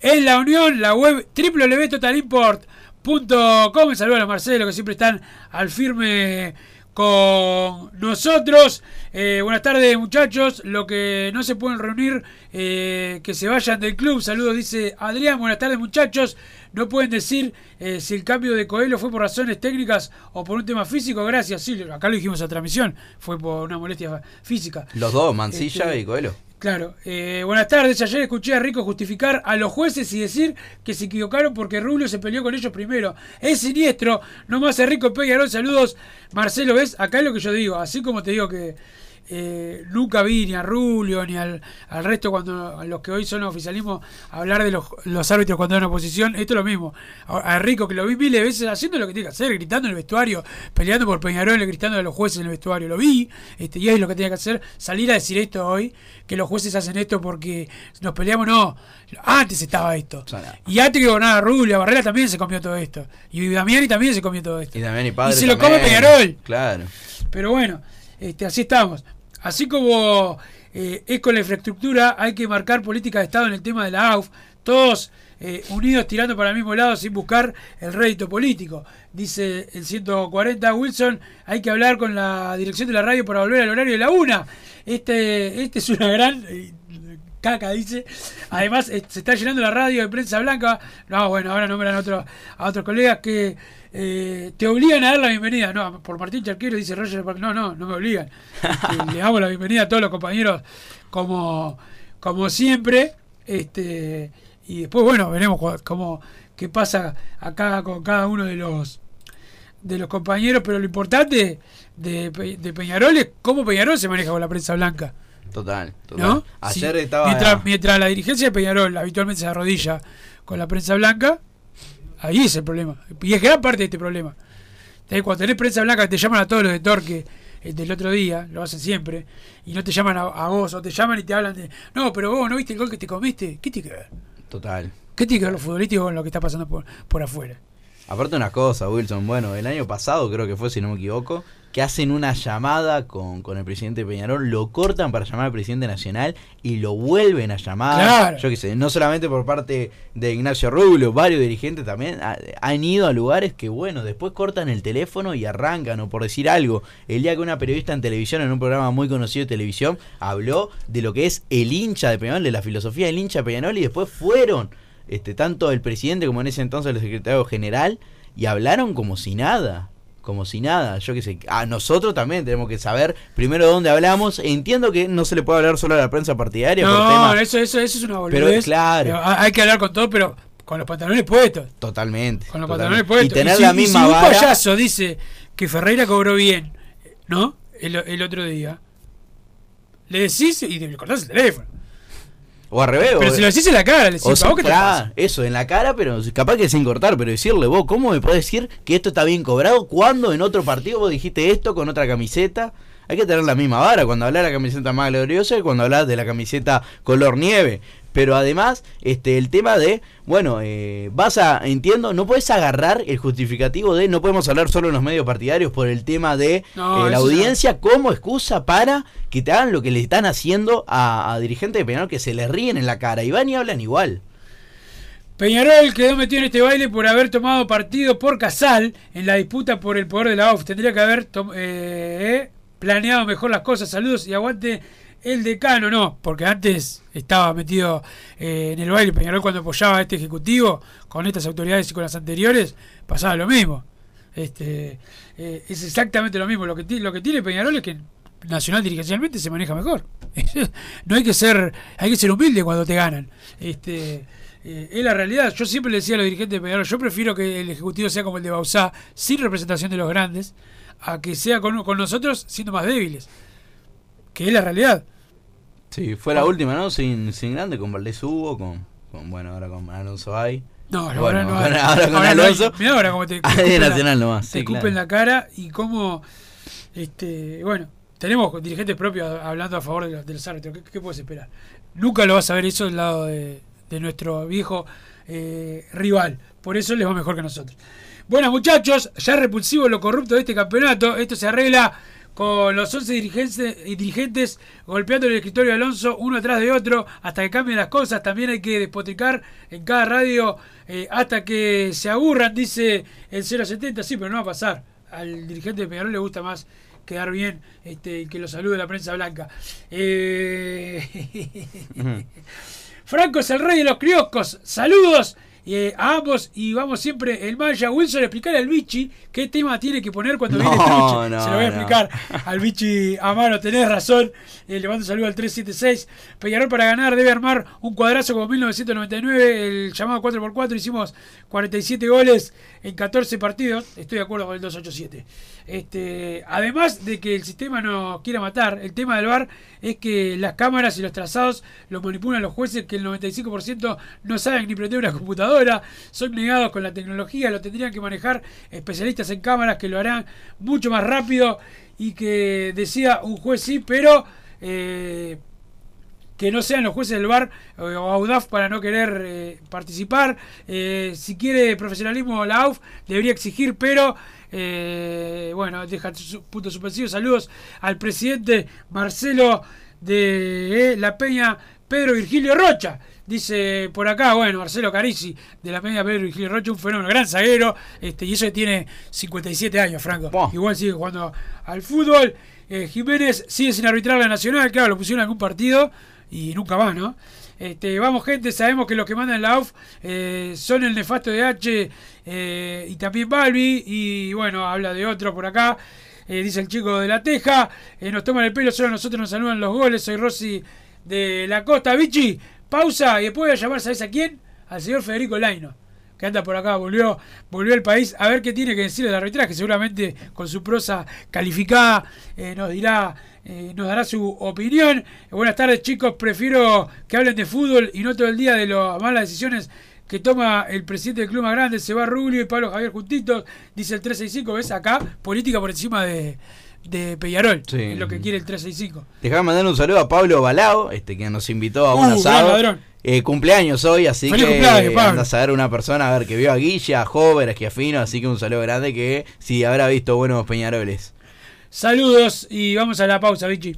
[SPEAKER 1] en la Unión, la web www.totalimport.com. El saludo a Marcelo, que siempre están al firme con nosotros. Eh, buenas tardes muchachos, lo que no se pueden reunir, eh, que se vayan del club. Saludos, dice Adrián. Buenas tardes muchachos. No pueden decir eh, si el cambio de Coelho fue por razones técnicas o por un tema físico. Gracias, sí, acá lo dijimos a transmisión, fue por una molestia física.
[SPEAKER 2] Los dos, Mancilla este, y Coelho.
[SPEAKER 1] Claro, eh, buenas tardes. Ayer escuché a Rico justificar a los jueces y decir que se equivocaron porque Rubio se peleó con ellos primero. Es siniestro. Nomás a Rico Peñarol. Saludos. Marcelo, ¿ves? Acá es lo que yo digo. Así como te digo que eh, nunca vi ni a Rulio ni al, resto cuando a los que hoy son oficialismo hablar de los, los árbitros cuando eran oposición. Esto es lo mismo. A, Rico que lo vi miles de veces haciendo lo que tiene que hacer, gritando en el vestuario, peleando por Peñarol, gritando a los jueces en el vestuario. Lo vi este, y es lo que tenía que hacer. Salir a decir esto hoy, que los jueces hacen esto porque nos peleamos. No, antes estaba esto. Y antes que gobernaba Rulio, Barrera también se comió todo esto. Y Damiani también se comió todo esto.
[SPEAKER 2] Y, y
[SPEAKER 1] se lo come Peñarol.
[SPEAKER 2] Claro.
[SPEAKER 1] Pero bueno. Este, así estamos. Así como eh, es con la infraestructura, hay que marcar política de Estado en el tema de la AUF, todos eh, unidos tirando para el mismo lado sin buscar el rédito político. Dice el 140 Wilson, hay que hablar con la dirección de la radio para volver al horario de la una. Este, este es una gran... Eh, caca, dice. Además, se está llenando la radio de prensa blanca. No, bueno, ahora nombran a, otro, a otros colegas que eh, te obligan a dar la bienvenida. No, por Martín Charquero dice Roger, no, no, no me obligan. Este, le damos la bienvenida a todos los compañeros como, como siempre. Este, y después, bueno, veremos cómo, qué pasa acá con cada uno de los de los compañeros, pero lo importante de, de Peñarol es cómo Peñarol se maneja con la prensa blanca.
[SPEAKER 2] Total, total.
[SPEAKER 1] Ayer estaba... mientras, mientras la dirigencia de Peñarol habitualmente se arrodilla con la prensa blanca, Ahí es el problema. Y es gran parte de este problema. Cuando tenés prensa blanca te llaman a todos los de Torque el eh, del otro día, lo hacen siempre, y no te llaman a, vos, o te llaman y te hablan de, no, pero vos no viste el gol que te comiste, ¿qué tiene que ver?
[SPEAKER 2] Total.
[SPEAKER 1] ¿Qué tiene que ver lo futbolístico con lo que está pasando por, por afuera?
[SPEAKER 2] Aparte una cosa, Wilson, bueno, el año pasado creo que fue, si no me equivoco, que hacen una llamada con, con el presidente Peñarol, lo cortan para llamar al presidente nacional y lo vuelven a llamar. Yo qué sé, no solamente por parte de Ignacio Rubio, varios dirigentes también han ido a lugares que, bueno, después cortan el teléfono y arrancan, o por decir algo, el día que una periodista en televisión, en un programa muy conocido de televisión, habló de lo que es el hincha de Peñarol, de la filosofía del hincha de Peñarol, y después fueron este, tanto el presidente como en ese entonces el secretario general, y hablaron como si nada. Como si nada, yo qué sé. A nosotros también tenemos que saber primero de dónde hablamos. Entiendo que no se le puede hablar solo a la prensa partidaria.
[SPEAKER 1] No, eso, eso, eso es una boludez.
[SPEAKER 2] Pero claro.
[SPEAKER 1] hay que hablar con todo, pero con los pantalones puestos.
[SPEAKER 2] Totalmente.
[SPEAKER 1] Con los pantalones puestos.
[SPEAKER 2] Y tener la misma
[SPEAKER 1] si un payaso dice que Ferreira cobró bien, ¿no? El, el otro día. Le decís y le cortás el teléfono.
[SPEAKER 2] O al revés.
[SPEAKER 1] Pero si lo decís en la cara, le decís,
[SPEAKER 2] te Eso, en la cara, pero capaz que sin cortar, pero decirle, vos, ¿cómo me podés decir que esto está bien cobrado? cuando en otro partido vos dijiste esto con otra camiseta? Hay que tener la misma vara cuando hablas de la camiseta más gloriosa y cuando hablas de la camiseta color nieve pero además este el tema de bueno eh, vas a entiendo no puedes agarrar el justificativo de no podemos hablar solo en los medios partidarios por el tema de eh, la audiencia como excusa para que te hagan lo que le están haciendo a, dirigentes de Peñarol que se le ríen en la cara y van y hablan igual
[SPEAKER 1] Peñarol quedó metido en este baile por haber tomado partido por Casal en la disputa por el poder de la OF. Tendría que haber eh, planeado mejor las cosas. Saludos y aguante el decano no, porque antes estaba metido eh, en el baile Peñarol cuando apoyaba a este ejecutivo, con estas autoridades y con las anteriores, pasaba lo mismo. Este, eh, es exactamente lo mismo. Lo que, lo que tiene Peñarol es que nacional dirigencialmente se maneja mejor. no hay que ser, hay que ser humilde cuando te ganan. Este, eh, es la realidad. Yo siempre le decía a los dirigentes de Peñarol, yo prefiero que el ejecutivo sea como el de Bausá, sin representación de los grandes, a que sea con, con nosotros siendo más débiles. Que es la realidad.
[SPEAKER 2] Sí, fue la última, ¿no? Sin, sin grande, con Valdés Hugo, con, con, bueno, ahora con Alonso hay.
[SPEAKER 1] No,
[SPEAKER 2] ahora
[SPEAKER 1] no,
[SPEAKER 2] ahora, con Alonso.
[SPEAKER 1] mira ahora cómo te,
[SPEAKER 2] te Nacional nomás.
[SPEAKER 1] Te escupen la cara y cómo, este, bueno, tenemos dirigentes propios hablando a favor de, los, árbitros. ¿Qué, puedes esperar? Nunca lo vas a ver eso del lado de, de nuestro viejo eh, rival. Por eso les va mejor que nosotros. Bueno, muchachos, ya repulsivo lo corrupto de este campeonato. Esto se arregla con los 11 dirigentes, dirigentes golpeando el escritorio de Alonso uno atrás de otro hasta que cambien las cosas. También hay que despotricar en cada radio eh, hasta que se aburran, dice el 070. Sí, pero no va a pasar. Al dirigente de Peñarol le gusta más quedar bien este, y que lo salude la prensa blanca. Eh... Franco es el rey de los crioscos. Saludos eh, a ambos y vamos siempre el Maya Wilson a explicar al Bichi qué tema tiene que poner cuando viene este bichi. Se lo voy a explicar al Bichi a mano, tenés razón. Eh, le mando un saludo al 376. Peñarol para ganar debe armar un cuadrazo como 1999, el llamado 4x4. Hicimos 47 goles en 14 partidos. Estoy de acuerdo con el 287. Este, además de que el sistema nos quiera matar, el tema del VAR es que las cámaras y los trazados los manipulan los jueces que el 95% no saben ni prender una computadora, son negados con la tecnología, lo tendrían que manejar especialistas en cámaras que lo harán mucho más rápido y que decida un juez sí, pero eh, que no sean los jueces del VAR eh, o AUDAF para no querer eh, participar. si quiere profesionalismo, la AUF debería exigir, pero bueno, deja punto suspensivo. Saludos al presidente Marcelo de La Peña, Pedro Virgilio Rocha. Dice por acá, bueno, Marcelo Carici de la Peña Pedro Virgilio Rocha, un fenómeno, gran zaguero, este, y eso tiene 57 años, Franco. Igual sigue jugando al fútbol. Eh, Jiménez sigue sin arbitrar la nacional, claro, lo pusieron en algún partido y nunca va, ¿no? Este, vamos gente, sabemos que los que mandan la OFF eh, son el nefasto de H eh, y también Balbi. Y bueno, habla de otro por acá. Eh, dice el chico de la Teja. nos toman el pelo, solo nosotros nos saludan los goles. Soy Rossi de la Costa. Vichy, pausa y después voy a llamar, ¿sabes a quién? Al señor Federico Laino que anda por acá, volvió, volvió al país, a ver qué tiene que decir el arbitraje, seguramente con su prosa calificada nos dirá eh, nos dará su opinión. buenas tardes chicos, prefiero que hablen de fútbol y no todo el día de las malas decisiones que toma el presidente del club más grande, se va Rubio y Pablo Javier juntitos, dice el 365, ves acá, política por encima de, de Peñarol, es lo que quiere el 365.
[SPEAKER 2] Dejame mandar un saludo a Pablo Balao, este que nos invitó a un uh, asado. Eh, cumpleaños hoy, así que anda a saber una persona a ver que vio a Guilla, a Hover, a Esquiafino, así que un saludo grande que sí habrá visto buenos Peñaroles.
[SPEAKER 1] Saludos y vamos a la pausa, Vichy.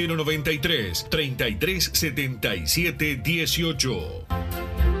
[SPEAKER 3] 093 33 77 18.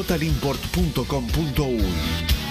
[SPEAKER 3] totalimport.com.uy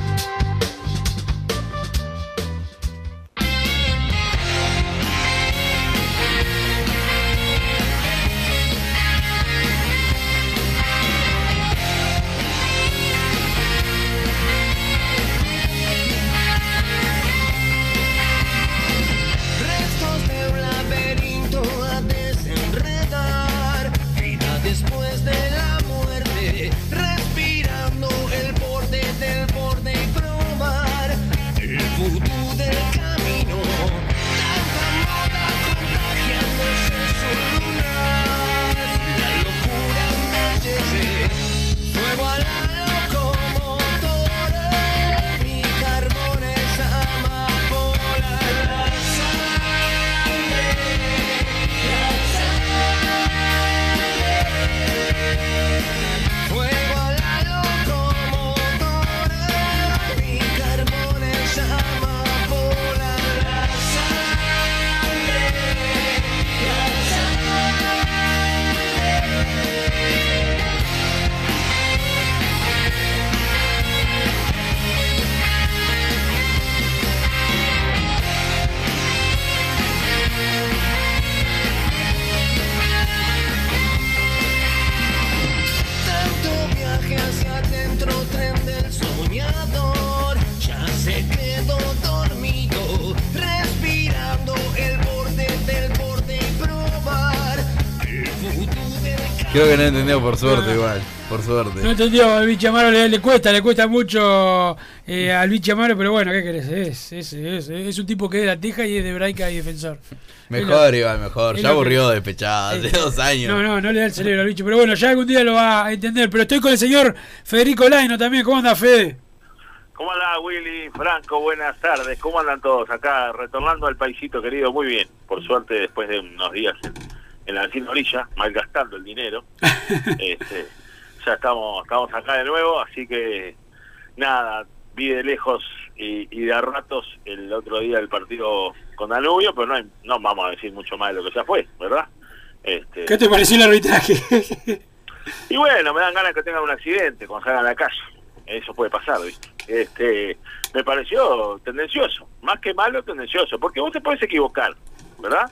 [SPEAKER 2] Creo que no entendió por suerte igual. Por suerte.
[SPEAKER 1] No entendió, al bicho Amaro le, le cuesta, le cuesta mucho eh, al bicho Amaro, pero bueno, ¿qué querés? Es, es, es, es un tipo que es de la teja y es de Braica y defensor.
[SPEAKER 2] Mejor, igual, mejor. Ya aburrió
[SPEAKER 1] que-
[SPEAKER 2] de pechada hace
[SPEAKER 1] Eh,
[SPEAKER 2] dos años.
[SPEAKER 1] No, no, no le da el cerebro al bicho, pero bueno, ya algún día lo va a entender. Pero estoy con el señor Federico Laino también, ¿cómo anda Fede?
[SPEAKER 4] ¿Cómo anda Willy? Franco, buenas tardes. ¿Cómo andan todos acá? Retornando al paisito querido, muy bien. Por suerte, después de unos días en, en la vecina orilla, malgastando el dinero, este, ya estamos, estamos acá de nuevo, así que nada, vi de lejos y, y de a ratos el otro día el partido con Danubio, pero no, hay- no vamos a decir mucho más de lo que ya fue, ¿verdad? Este,
[SPEAKER 1] ¿Qué te pareció el arbitraje?
[SPEAKER 4] y bueno, me dan ganas que tengan un accidente cuando salgan a la calle. Eso puede pasar, ¿viste? Este, me pareció tendencioso, más que malo, tendencioso, porque vos te puedes equivocar, ¿verdad?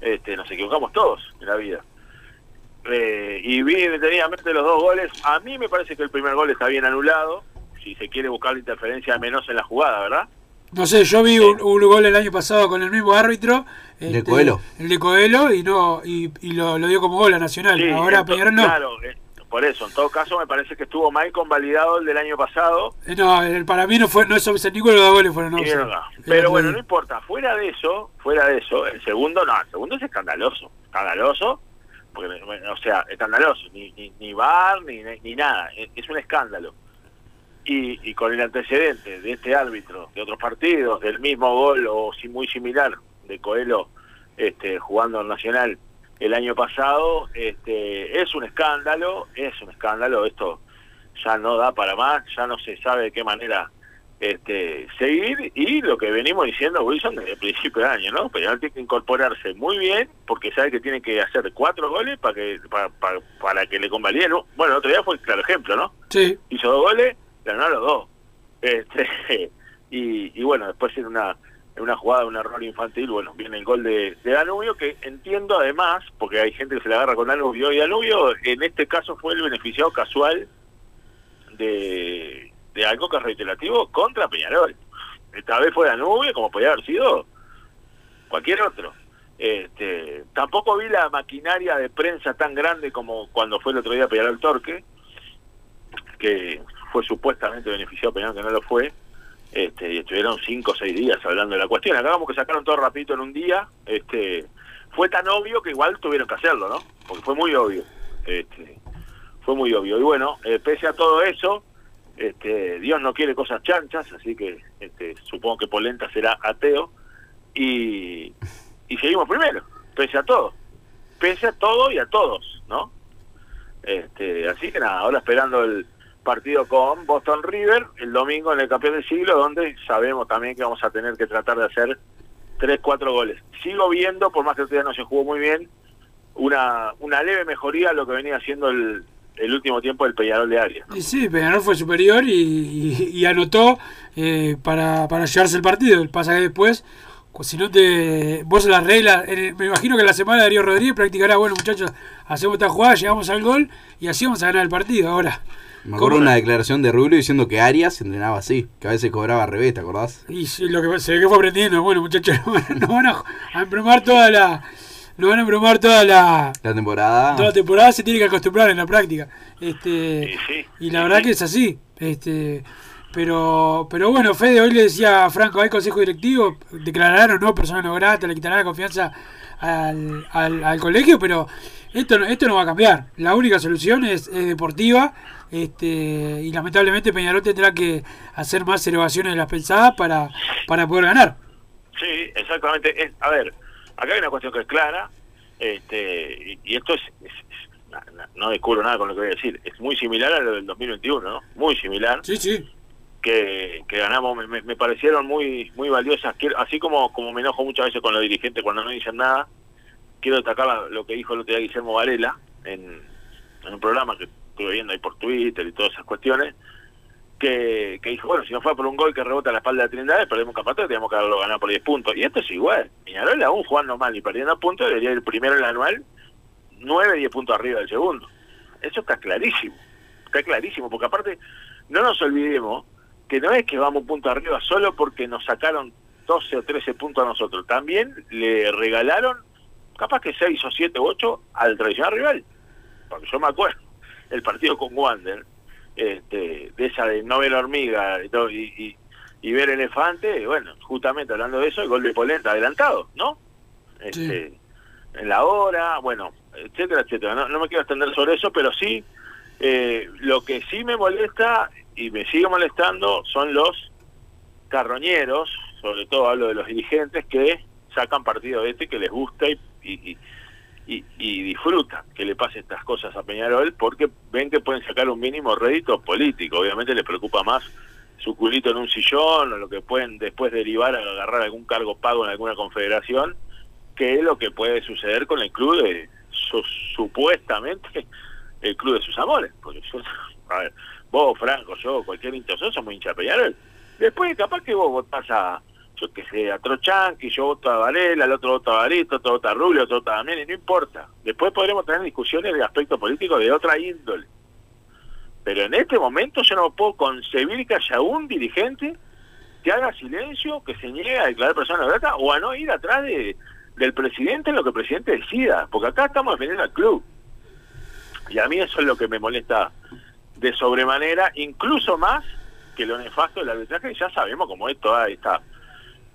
[SPEAKER 4] Este, nos equivocamos todos en la vida. Eh, y vi detenidamente los dos goles. A mí me parece que el primer gol está bien anulado, si se quiere buscar la interferencia de menos en la jugada, ¿verdad?
[SPEAKER 1] No sé, yo vi un, un gol el año pasado con el mismo árbitro.
[SPEAKER 2] ¿De Coelho?
[SPEAKER 1] El de Coelho y no y, y lo, lo dio como gol a Nacional.
[SPEAKER 4] Sí,
[SPEAKER 1] Ahora
[SPEAKER 4] ento-
[SPEAKER 1] Peñarol no.
[SPEAKER 4] Claro, eh, por eso, en todo caso me parece que estuvo mal convalidado el del año pasado.
[SPEAKER 1] Eh, No, el- para mí no fue, no es offside, ninguno de los goles fueron
[SPEAKER 4] no, Pero bueno, no importa. Fuera de eso, fuera de eso, el segundo no, el segundo es escandaloso. Escandaloso, porque, o sea, escandaloso. Ni, ni, ni bar, ni, ni nada. Es, es un escándalo. Y, y con el antecedente de este árbitro, de otros partidos, del mismo gol o si muy similar de Coelho este, jugando en Nacional el año pasado. Este, es un escándalo, es un escándalo, esto ya no da para más, ya no se sabe de qué manera este, seguir y lo que venimos diciendo Wilson desde el principio del año, ¿no? Peñarol tiene que incorporarse muy bien porque sabe que tiene que hacer cuatro goles para que para, para, para que le convaliden. ¿no? Bueno, el otro día fue el claro ejemplo, ¿no?
[SPEAKER 1] Sí.
[SPEAKER 4] Hizo dos goles, ganó los dos. Este, y, y bueno, después en una en una jugada, un error infantil, bueno, viene el gol de, Danubio, que entiendo además, porque hay gente que se le agarra con Danubio, y Danubio en este caso fue el beneficiado casual de, de algo que es reiterativo contra Peñarol. Esta vez fue Danubio, como podía haber sido cualquier otro. Este, tampoco vi la maquinaria de prensa tan grande como cuando fue el otro día Peñarol Torque, que fue supuestamente beneficiado Peñarol, que no lo fue. Este, y estuvieron cinco o seis días hablando de la cuestión. Acabamos que sacaron todo rapidito en un día. Este, fue tan obvio que igual tuvieron que hacerlo, ¿no? Porque fue muy obvio. Este, fue muy obvio. Y bueno, eh, pese a todo eso, este, Dios no quiere cosas chanchas, así que este, supongo que Polenta será ateo. Y, y seguimos primero, pese a todo. Pese a todo y a todos, ¿no? Este, así que nada, ahora esperando el partido con Boston River el domingo en el campeón del siglo, donde sabemos también que vamos a tener que tratar de hacer 3, 4 goles. Sigo viendo, por más que todavía no se jugó muy bien, una, una leve mejoría a lo que venía haciendo el, el último tiempo del Peñarol de Arias. ¿no?
[SPEAKER 1] Y sí, Peñarol fue superior y, y- y anotó eh, para, para llevarse el partido. El pasa que después, si no te. Vos la regla, en el- me imagino que la semana Darío Rodríguez practicará, bueno muchachos, hacemos esta jugada, llegamos al gol y así vamos a ganar el partido. Ahora,
[SPEAKER 2] Me acuerdo una declaración de Rubio diciendo que Arias entrenaba así, que a veces cobraba al revés, ¿te acordás?
[SPEAKER 1] y sí, lo que se ve que fue aprendiendo, bueno muchachos, nos van a, a embromar toda la. Nos van a embromar toda la.
[SPEAKER 2] La temporada.
[SPEAKER 1] Toda la temporada se tiene que acostumbrar en la práctica. Este,
[SPEAKER 4] Sí, sí.
[SPEAKER 1] y la verdad que es así. Este, pero, pero bueno, Fede, hoy le decía a Franco, hay consejo directivo, declararán o no persona no grata, le quitarán la confianza al, al, al colegio, pero esto no, esto no va a cambiar. La única solución es, es deportiva este, y lamentablemente Peñarol tendrá que hacer más erogaciones de las pensadas para, para poder ganar.
[SPEAKER 4] Sí, exactamente. Es, a ver, acá hay una cuestión que es clara, este, y, y esto es, es- no descubro nada con lo que voy a decir, es muy similar a lo del 2021, ¿no? Muy similar,
[SPEAKER 1] Sí, sí.
[SPEAKER 4] que, que ganamos, me, me- parecieron muy muy valiosas, Quiero- así como, como me enojo muchas veces con los dirigentes cuando no dicen nada, quiero destacar lo que dijo el otro día Guillermo Varela en, en un programa que estuve viendo ahí por Twitter y todas esas cuestiones, que, dijo, bueno, si no fue por un gol que rebota la espalda de Trindade, perdemos un campeonato, teníamos que haberlo ganado por 10 puntos. Y esto es igual. Peñarol aún jugando mal y perdiendo puntos, debería ir primero el anual, 9, 10 puntos arriba del segundo. Eso está clarísimo. Está clarísimo, porque aparte, no nos olvidemos que no es que vamos un punto arriba solo porque nos sacaron 12 o 13 puntos a nosotros. También le regalaron capaz que 6 o 7 o 8 al tradicional rival. Porque yo me acuerdo, el partido con Wander, este, de esa de no ver hormiga y, todo, y, y- y ver elefante, bueno, justamente hablando de eso, el gol de Polenta adelantado, ¿no? Este, En la hora, bueno, etcétera, etcétera. No, no me quiero extender sobre eso, pero sí, eh, lo que sí me molesta y me sigue molestando son los carroñeros, sobre todo hablo de los dirigentes, que sacan partido de este que les gusta y, y, y- y- disfrutan que le pase estas cosas a Peñarol porque ven que pueden sacar un mínimo rédito político. Obviamente les preocupa más su culito en un sillón o lo que pueden después derivar a agarrar algún cargo pago en alguna confederación que lo que puede suceder con el club de su- supuestamente el club de sus amores. Porque yo, a ver, vos, Franco, yo, cualquier intención somos hincha de Peñarol. Después capaz que vos votás a, yo que sé, a Trochanqui, yo voto a Varela, el otro vota a Barito, otro vota a Rubio, otro vota a y no importa. Después podremos tener discusiones de aspecto político de otra índole. Pero en este momento yo no puedo concebir que haya un dirigente que haga silencio, que se niegue a declarar persona grata o a no ir atrás de, del presidente en lo que el presidente decida. Porque acá estamos defendiendo al club. Y a mí eso es lo que me molesta de sobremanera, incluso más que lo nefasto del arbitraje, ya sabemos cómo es toda esta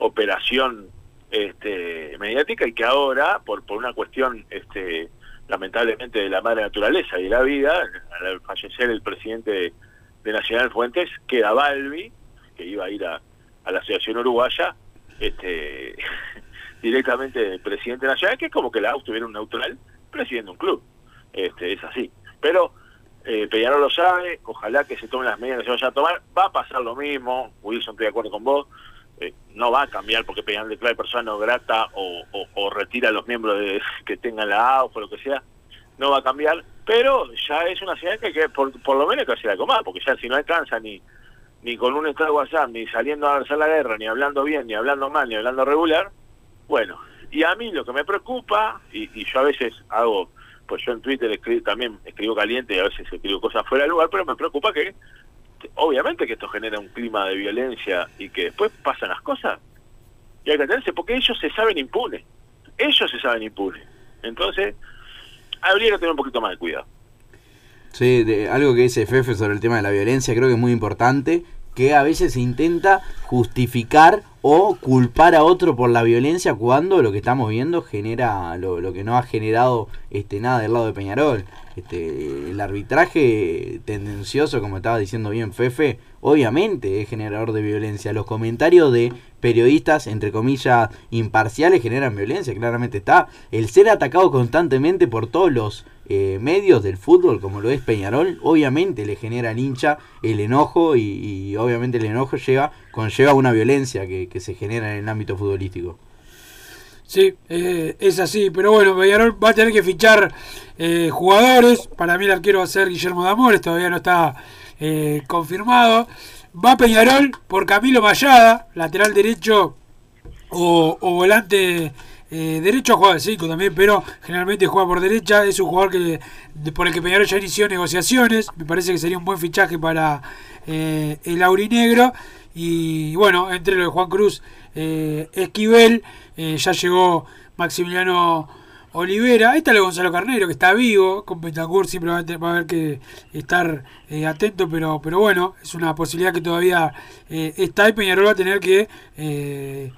[SPEAKER 4] operación este, mediática y que ahora, por, por una cuestión este, lamentablemente de la madre naturaleza y de la vida, al fallecer el presidente de, Nacional Fuentes, queda Balbi, que iba a ir a, a la Asociación Uruguaya, este, directamente del presidente nacional, que es como que la AUF tuviera un neutral, presidiendo un club. Este, es así. Pero eh, Peñarol lo sabe, ojalá que se tomen las medidas que se vayan a tomar. Va a pasar lo mismo, Wilson, estoy de acuerdo con vos. Eh, no va a cambiar porque Peñarol declara persona no grata o, o- retira a los miembros de, que tengan la AUF o lo que sea. No va a cambiar, pero ya es una señal que, por, lo menos que hacer algo más, porque ya si no alcanza ni ni con un estado de WhatsApp, ni saliendo a hacer la guerra, ni hablando bien, ni hablando mal, ni hablando regular, bueno, y a mí lo que me preocupa, y, y yo a veces hago, pues yo en Twitter escribo, también escribo caliente y a veces escribo cosas fuera de lugar, pero me preocupa que, obviamente que esto genera un clima de violencia y que después pasan las cosas, y hay que atenerse, porque ellos se saben impunes, ellos se saben impunes, entonces habría que tener un poquito más de cuidado.
[SPEAKER 2] Sí, de- algo que dice Fefe sobre el tema de la violencia creo que es muy importante, que a veces se intenta justificar o culpar a otro por la violencia cuando lo que estamos viendo genera lo, lo que no ha generado este nada del lado de Peñarol. Este, el arbitraje tendencioso, como estaba diciendo bien Fefe, obviamente es generador de violencia. Los comentarios de periodistas, entre comillas, imparciales generan violencia, claramente está. El ser atacado constantemente por todos los eh, medios del fútbol, como lo es Peñarol, obviamente le genera al hincha el enojo y, obviamente el enojo lleva, conlleva una violencia que, que se genera en el ámbito futbolístico.
[SPEAKER 1] Sí, eh, es así, pero bueno, Peñarol va a tener que fichar eh, jugadores. Para mí el arquero va a ser Guillermo Damores, todavía no está eh, confirmado. Va Peñarol por Camilo Mayada, lateral derecho o, volante eh, derecho, juega de 5 también, pero generalmente juega por derecha. Es un jugador que por el que Peñarol ya inició negociaciones. Me parece que sería un buen fichaje para eh, el aurinegro. Y bueno, entre lo de Juan Cruz Esquivel, eh, ya llegó Maximiliano Olivera. Ahí está Gonzalo Carnero, que está vivo. Con Betancourt siempre va a, haber que estar eh, atento, pero, pero bueno, es una posibilidad que todavía eh, está y Peñarol va a tener que eh,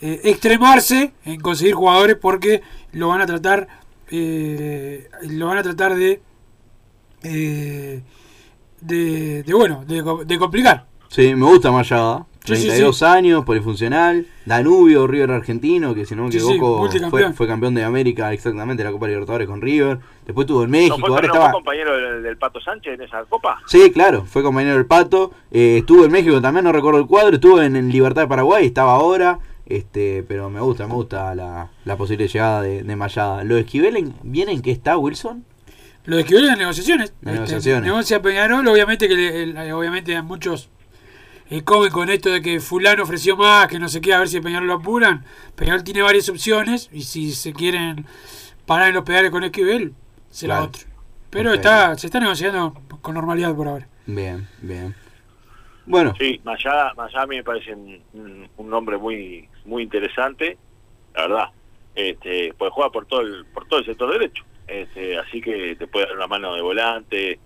[SPEAKER 1] eh, extremarse en conseguir jugadores porque lo van a tratar eh, lo van a tratar de eh, de, bueno de, de complicar
[SPEAKER 2] Sí, me gusta Mayada.
[SPEAKER 1] Sí, sí,
[SPEAKER 2] 32
[SPEAKER 1] sí.
[SPEAKER 2] años, polifuncional. Danubio, River argentino, que si no me
[SPEAKER 1] Sí, sí,
[SPEAKER 2] equivoco fue, campeón de América exactamente la Copa Libertadores con River. Después tuvo en
[SPEAKER 4] ¿No
[SPEAKER 2] México,
[SPEAKER 4] fue,
[SPEAKER 2] ahora
[SPEAKER 4] no fue
[SPEAKER 2] estaba...
[SPEAKER 4] compañero del, del Pato Sánchez en esa copa?
[SPEAKER 2] Sí, claro, fue compañero del Pato. eh, estuvo en México también, no recuerdo el cuadro. Estuvo en, en Libertad de Paraguay, estaba ahora. Este, pero me gusta, me gusta la, la posible llegada de, de Mayada. ¿Lo de Esquivel en- viene en qué está, Wilson?
[SPEAKER 1] lo de Esquivel en las negociaciones
[SPEAKER 2] negociaciones.
[SPEAKER 1] negocia Peñarol obviamente que le- el- obviamente muchos eh, comen con esto de que fulano ofreció más que no sé qué a ver si Peñarol lo apuran Peñarol tiene varias opciones y si se quieren parar en los pedales con Esquivel será
[SPEAKER 2] Claro.
[SPEAKER 1] otro pero está se está negociando con normalidad por ahora
[SPEAKER 2] Bien, bien. Bueno,
[SPEAKER 4] Sí, Mayada, Mayada a mí me parece un, un- un nombre muy muy interesante, la verdad. Este, pues juega por todo el por todo el sector derecho. Este, así que te puede dar una mano de volante,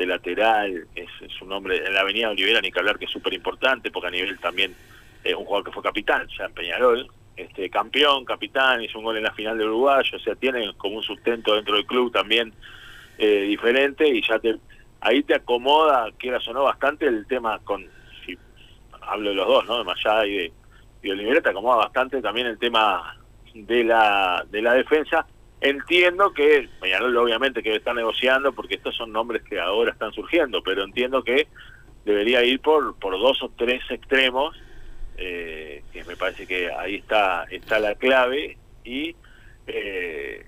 [SPEAKER 4] de lateral, es, es un hombre en la Avenida Olivera ni que hablar que es súper importante porque a nivel también eh, un jugador que fue capitán, ya en Peñarol, este campeón, capitán, hizo un gol en la final de Uruguay, o sea, tiene como un sustento dentro del club también eh, diferente y ya te ahí te acomoda, quieras o no, bastante el tema con, si hablo de los dos, ¿no? De Mayada y de, y de Olivera, te acomoda bastante también el tema de la, de la defensa. Entiendo que Peñarol obviamente que está negociando porque estos son nombres que ahora están surgiendo, pero entiendo que debería ir por, por dos o tres extremos, eh, que me parece que ahí está, está la clave y eh,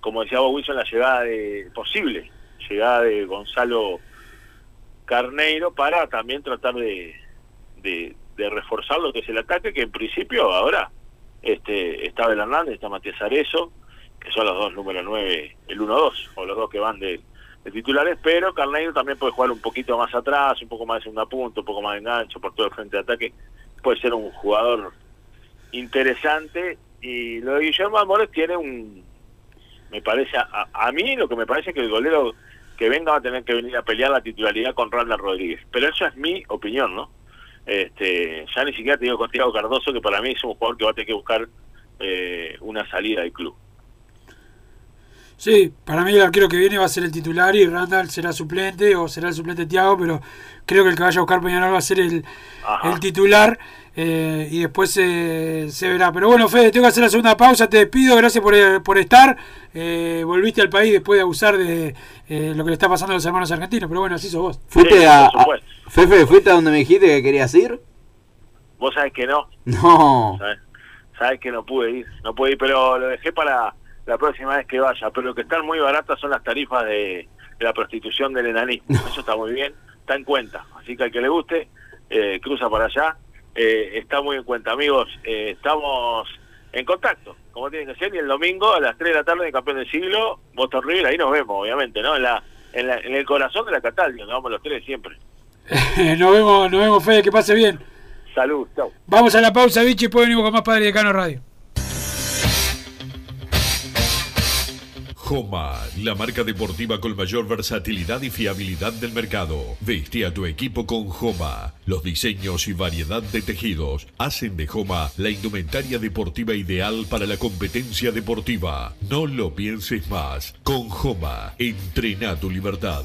[SPEAKER 4] como decía Bob Wilson, la llegada de posible, llegada de Gonzalo Carneiro para también tratar de, de, de reforzar lo que es el ataque, que en principio ahora este está Abel Hernández, está Matías Arezo, que son los dos número 9, el 1-2, o los dos que van de, titulares, pero Carneiro también puede jugar un poquito más atrás, un poco más de segunda punta, un poco más de engancho por todo el frente de ataque, puede ser un jugador interesante y lo de Guillermo Amores tiene un me parece a, a mí lo que me parece es que el golero que venga va a tener que venir a pelear la titularidad con Randall Rodríguez pero eso es mi opinión no este ya ni siquiera te digo con Thiago Cardoso que para mí es un jugador que va a tener que buscar eh, una salida del club
[SPEAKER 1] Sí, para mí el arquero que viene va a ser el titular y Randall será suplente o será el suplente Tiago, pero creo que el que vaya a buscar Peñarol va a ser el, el titular. eh, y después se se verá. Pero bueno, Fede, tengo que hacer la segunda pausa, te despido, gracias por, eh, por estar. Eh, volviste al país después de abusar de eh, lo que le está pasando a los hermanos argentinos, pero bueno, así sos vos.
[SPEAKER 2] ¿Fuiste
[SPEAKER 4] Sí,
[SPEAKER 2] a,
[SPEAKER 4] por
[SPEAKER 2] a-
[SPEAKER 4] supuesto.
[SPEAKER 2] Fefe, ¿fuiste a donde me dijiste que querías ir?
[SPEAKER 4] Vos sabés que no,
[SPEAKER 2] No.
[SPEAKER 4] sabés, sabés que no pude ir, no pude ir, pero lo dejé para la próxima vez que vaya. Pero lo que están muy baratas son las tarifas de, de la prostitución del enanismo. Eso está muy bien, está en cuenta. Así que al que le guste, eh, cruza para allá. Eh, está muy en cuenta, amigos. eh, estamos en contacto, como tiene que ser. Y el domingo a las 3 de la tarde Campeón del Siglo, Boston River, ahí nos vemos, obviamente, ¿no? En, la, en, la- en el corazón de la Catalina, nos vamos los tres siempre.
[SPEAKER 1] nos vemos, nos vemos, Fede, que pase bien.
[SPEAKER 4] Salud, chau.
[SPEAKER 1] Vamos a la pausa, Vichy, y después venimos con más Padre de Cano Radio.
[SPEAKER 3] Joma, la marca deportiva con mayor versatilidad y fiabilidad del mercado. Veste a tu equipo con Joma. Los diseños y variedad de tejidos hacen de Joma la indumentaria deportiva ideal para la competencia deportiva. No lo pienses más. Con Joma, entrena tu libertad.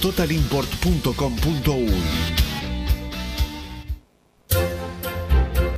[SPEAKER 5] www.totalimport.com.uy.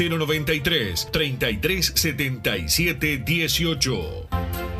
[SPEAKER 3] 093 3377 18.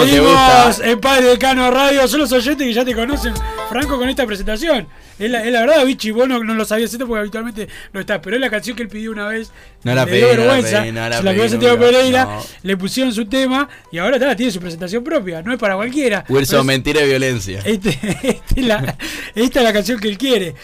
[SPEAKER 2] ¿Cómo te gusta?
[SPEAKER 1] en Padre de Cano Radio. Son los oyentes que ya te conocen, Franco, con esta presentación. Es la, es la verdad, Vichy, vos no, no lo sabías esto porque habitualmente no estás. Pero es la canción que él pidió una vez.
[SPEAKER 2] No la pedí,
[SPEAKER 1] dio
[SPEAKER 2] no la
[SPEAKER 1] vergüenza.
[SPEAKER 2] pedí, no la
[SPEAKER 1] Pereira.
[SPEAKER 2] no.
[SPEAKER 1] Le pusieron su tema y ahora está, tiene su presentación propia. No es para cualquiera.
[SPEAKER 2] Wilson, mentira y violencia.
[SPEAKER 1] este- este es la- esta es la canción que él quiere.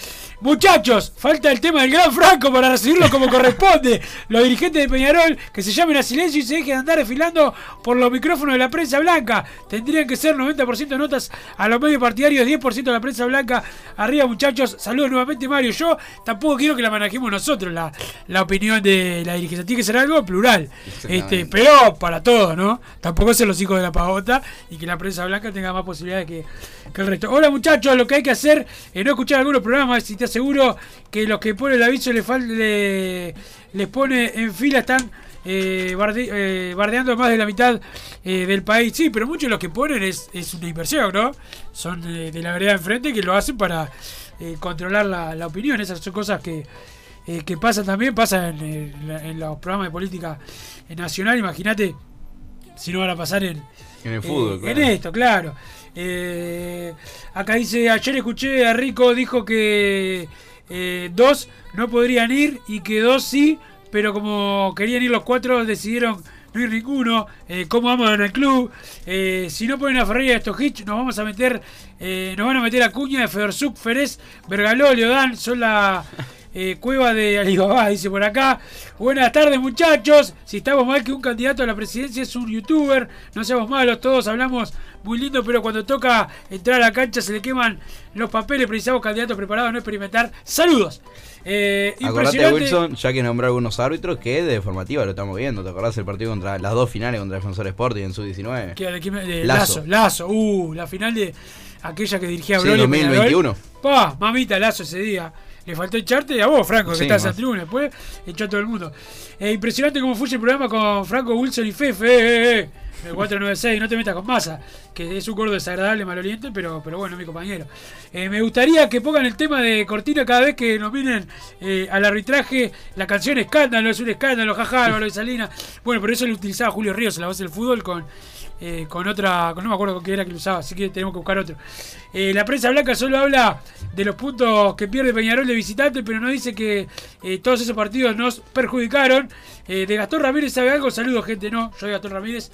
[SPEAKER 1] Muchachos, falta el tema del gran Franco para recibirlo como corresponde. Los dirigentes de Peñarol que se llamen a silencio y se dejen andar desfilando por los micrófonos de la prensa blanca. Tendrían que ser 90% notas a los medios partidarios, 10% de la prensa blanca. Arriba, muchachos. Saludos nuevamente, Mario. Yo tampoco quiero que la manejemos nosotros, la, la opinión de la dirigencia. Tiene que ser algo plural. Este, pero para todos, ¿no? Tampoco ser los hijos de la pavota y que la prensa blanca tenga más posibilidades que, que el resto. Hola muchachos, lo que hay que hacer es no escuchar algunos programas y te aseguro que los que ponen el aviso le le- les pone en fila están eh, barde- eh, bardeando más de la mitad eh, del país. Sí, pero muchos de los que ponen es, es una inversión, ¿no? Son de la vereda enfrente que lo hacen para eh, controlar la, la opinión. Esas son cosas que, que pasan también, pasan en, en en los programas de política nacional. Imagínate si no van a pasar en,
[SPEAKER 2] En el fútbol, claro.
[SPEAKER 1] En esto, claro. Eh, acá dice, ayer escuché a Rico, dijo que eh, dos no podrían ir y que dos sí, pero como querían ir los cuatro decidieron no ir ninguno. Eh, ¿Cómo vamos en el club? Si no ponen a Ferreira a Stojic, nos vamos a meter, nos van a meter a Cuña, de Federsuk, Ferez, Bergaló, Leodán, son la eh, cueva de Alibaba, dice por acá. Buenas tardes, muchachos. Si estamos mal que un candidato a la presidencia es un youtuber, no seamos malos, todos hablamos muy lindo, pero cuando toca entrar a la cancha se le queman los papeles. Precisamos candidatos preparados, no experimentar. Saludos. Eh,
[SPEAKER 2] Acordate. Wilson, ya que nombró algunos árbitros, que de formativa lo estamos viendo. ¿Te acordás del partido contra las dos finales contra Defensor Sporting en su 19?
[SPEAKER 1] Que- de- que- de
[SPEAKER 2] Lazo.
[SPEAKER 1] Lazo. Lazo, uh, la final de aquella que dirigía
[SPEAKER 2] Sí,
[SPEAKER 1] Broly.
[SPEAKER 2] 2021.
[SPEAKER 1] Pa, mamita, Lazo ese día. Le faltó echarte a vos, Franco, que
[SPEAKER 2] Sí,
[SPEAKER 1] estás en tribuna. Después echó a todo el mundo. Eh, impresionante cómo fue el programa con Franco, Wilson y Fefe. Eh, eh, eh. El 496, no te metas con masa, que es un gordo desagradable, maloliente, pero, pero bueno, mi compañero. Eh, me gustaría que pongan el tema de Cortina cada vez que nominen eh, al arbitraje. La canción Escándalo, es un escándalo, jaja, Álvaro de Salinas. Bueno, por eso lo utilizaba Julio Ríos en la voz del fútbol con, eh, con otra, no me acuerdo con qué era que lo usaba, así que tenemos que buscar otro. Eh, la prensa blanca solo habla de los puntos que pierde Peñarol de visitante, pero no dice que eh, todos esos partidos nos perjudicaron. Eh, de Gastón Ramírez sabe algo, saludos gente, no, de Gastón Ramírez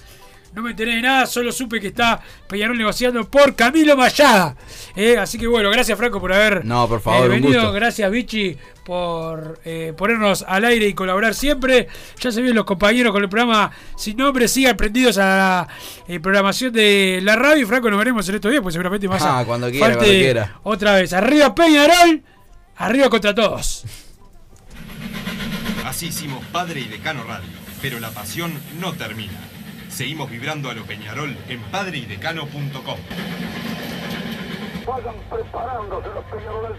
[SPEAKER 1] no me enteré de nada, solo supe que está Peñarol negociando por Camilo Mayada. Eh, así que bueno, gracias Franco por haber
[SPEAKER 2] No, por favor,
[SPEAKER 1] eh,
[SPEAKER 2] un
[SPEAKER 1] venido,
[SPEAKER 2] gusto.
[SPEAKER 1] gracias Vichy por eh, ponernos al aire y colaborar siempre. Ya se ven los compañeros con el programa Sin Nombre, sigan prendidos a la eh, programación de la radio y Franco nos veremos en estos días, pues seguramente más
[SPEAKER 2] Ah, cuando quiera, cuando quiera.
[SPEAKER 1] otra vez. Arriba Peñarol, arriba contra todos.
[SPEAKER 6] Así hicimos Padre y Decano Radio, pero la pasión no termina. Seguimos vibrando a lo Peñarol en padreidecano.com.
[SPEAKER 7] Vayan preparándose los peñaroles.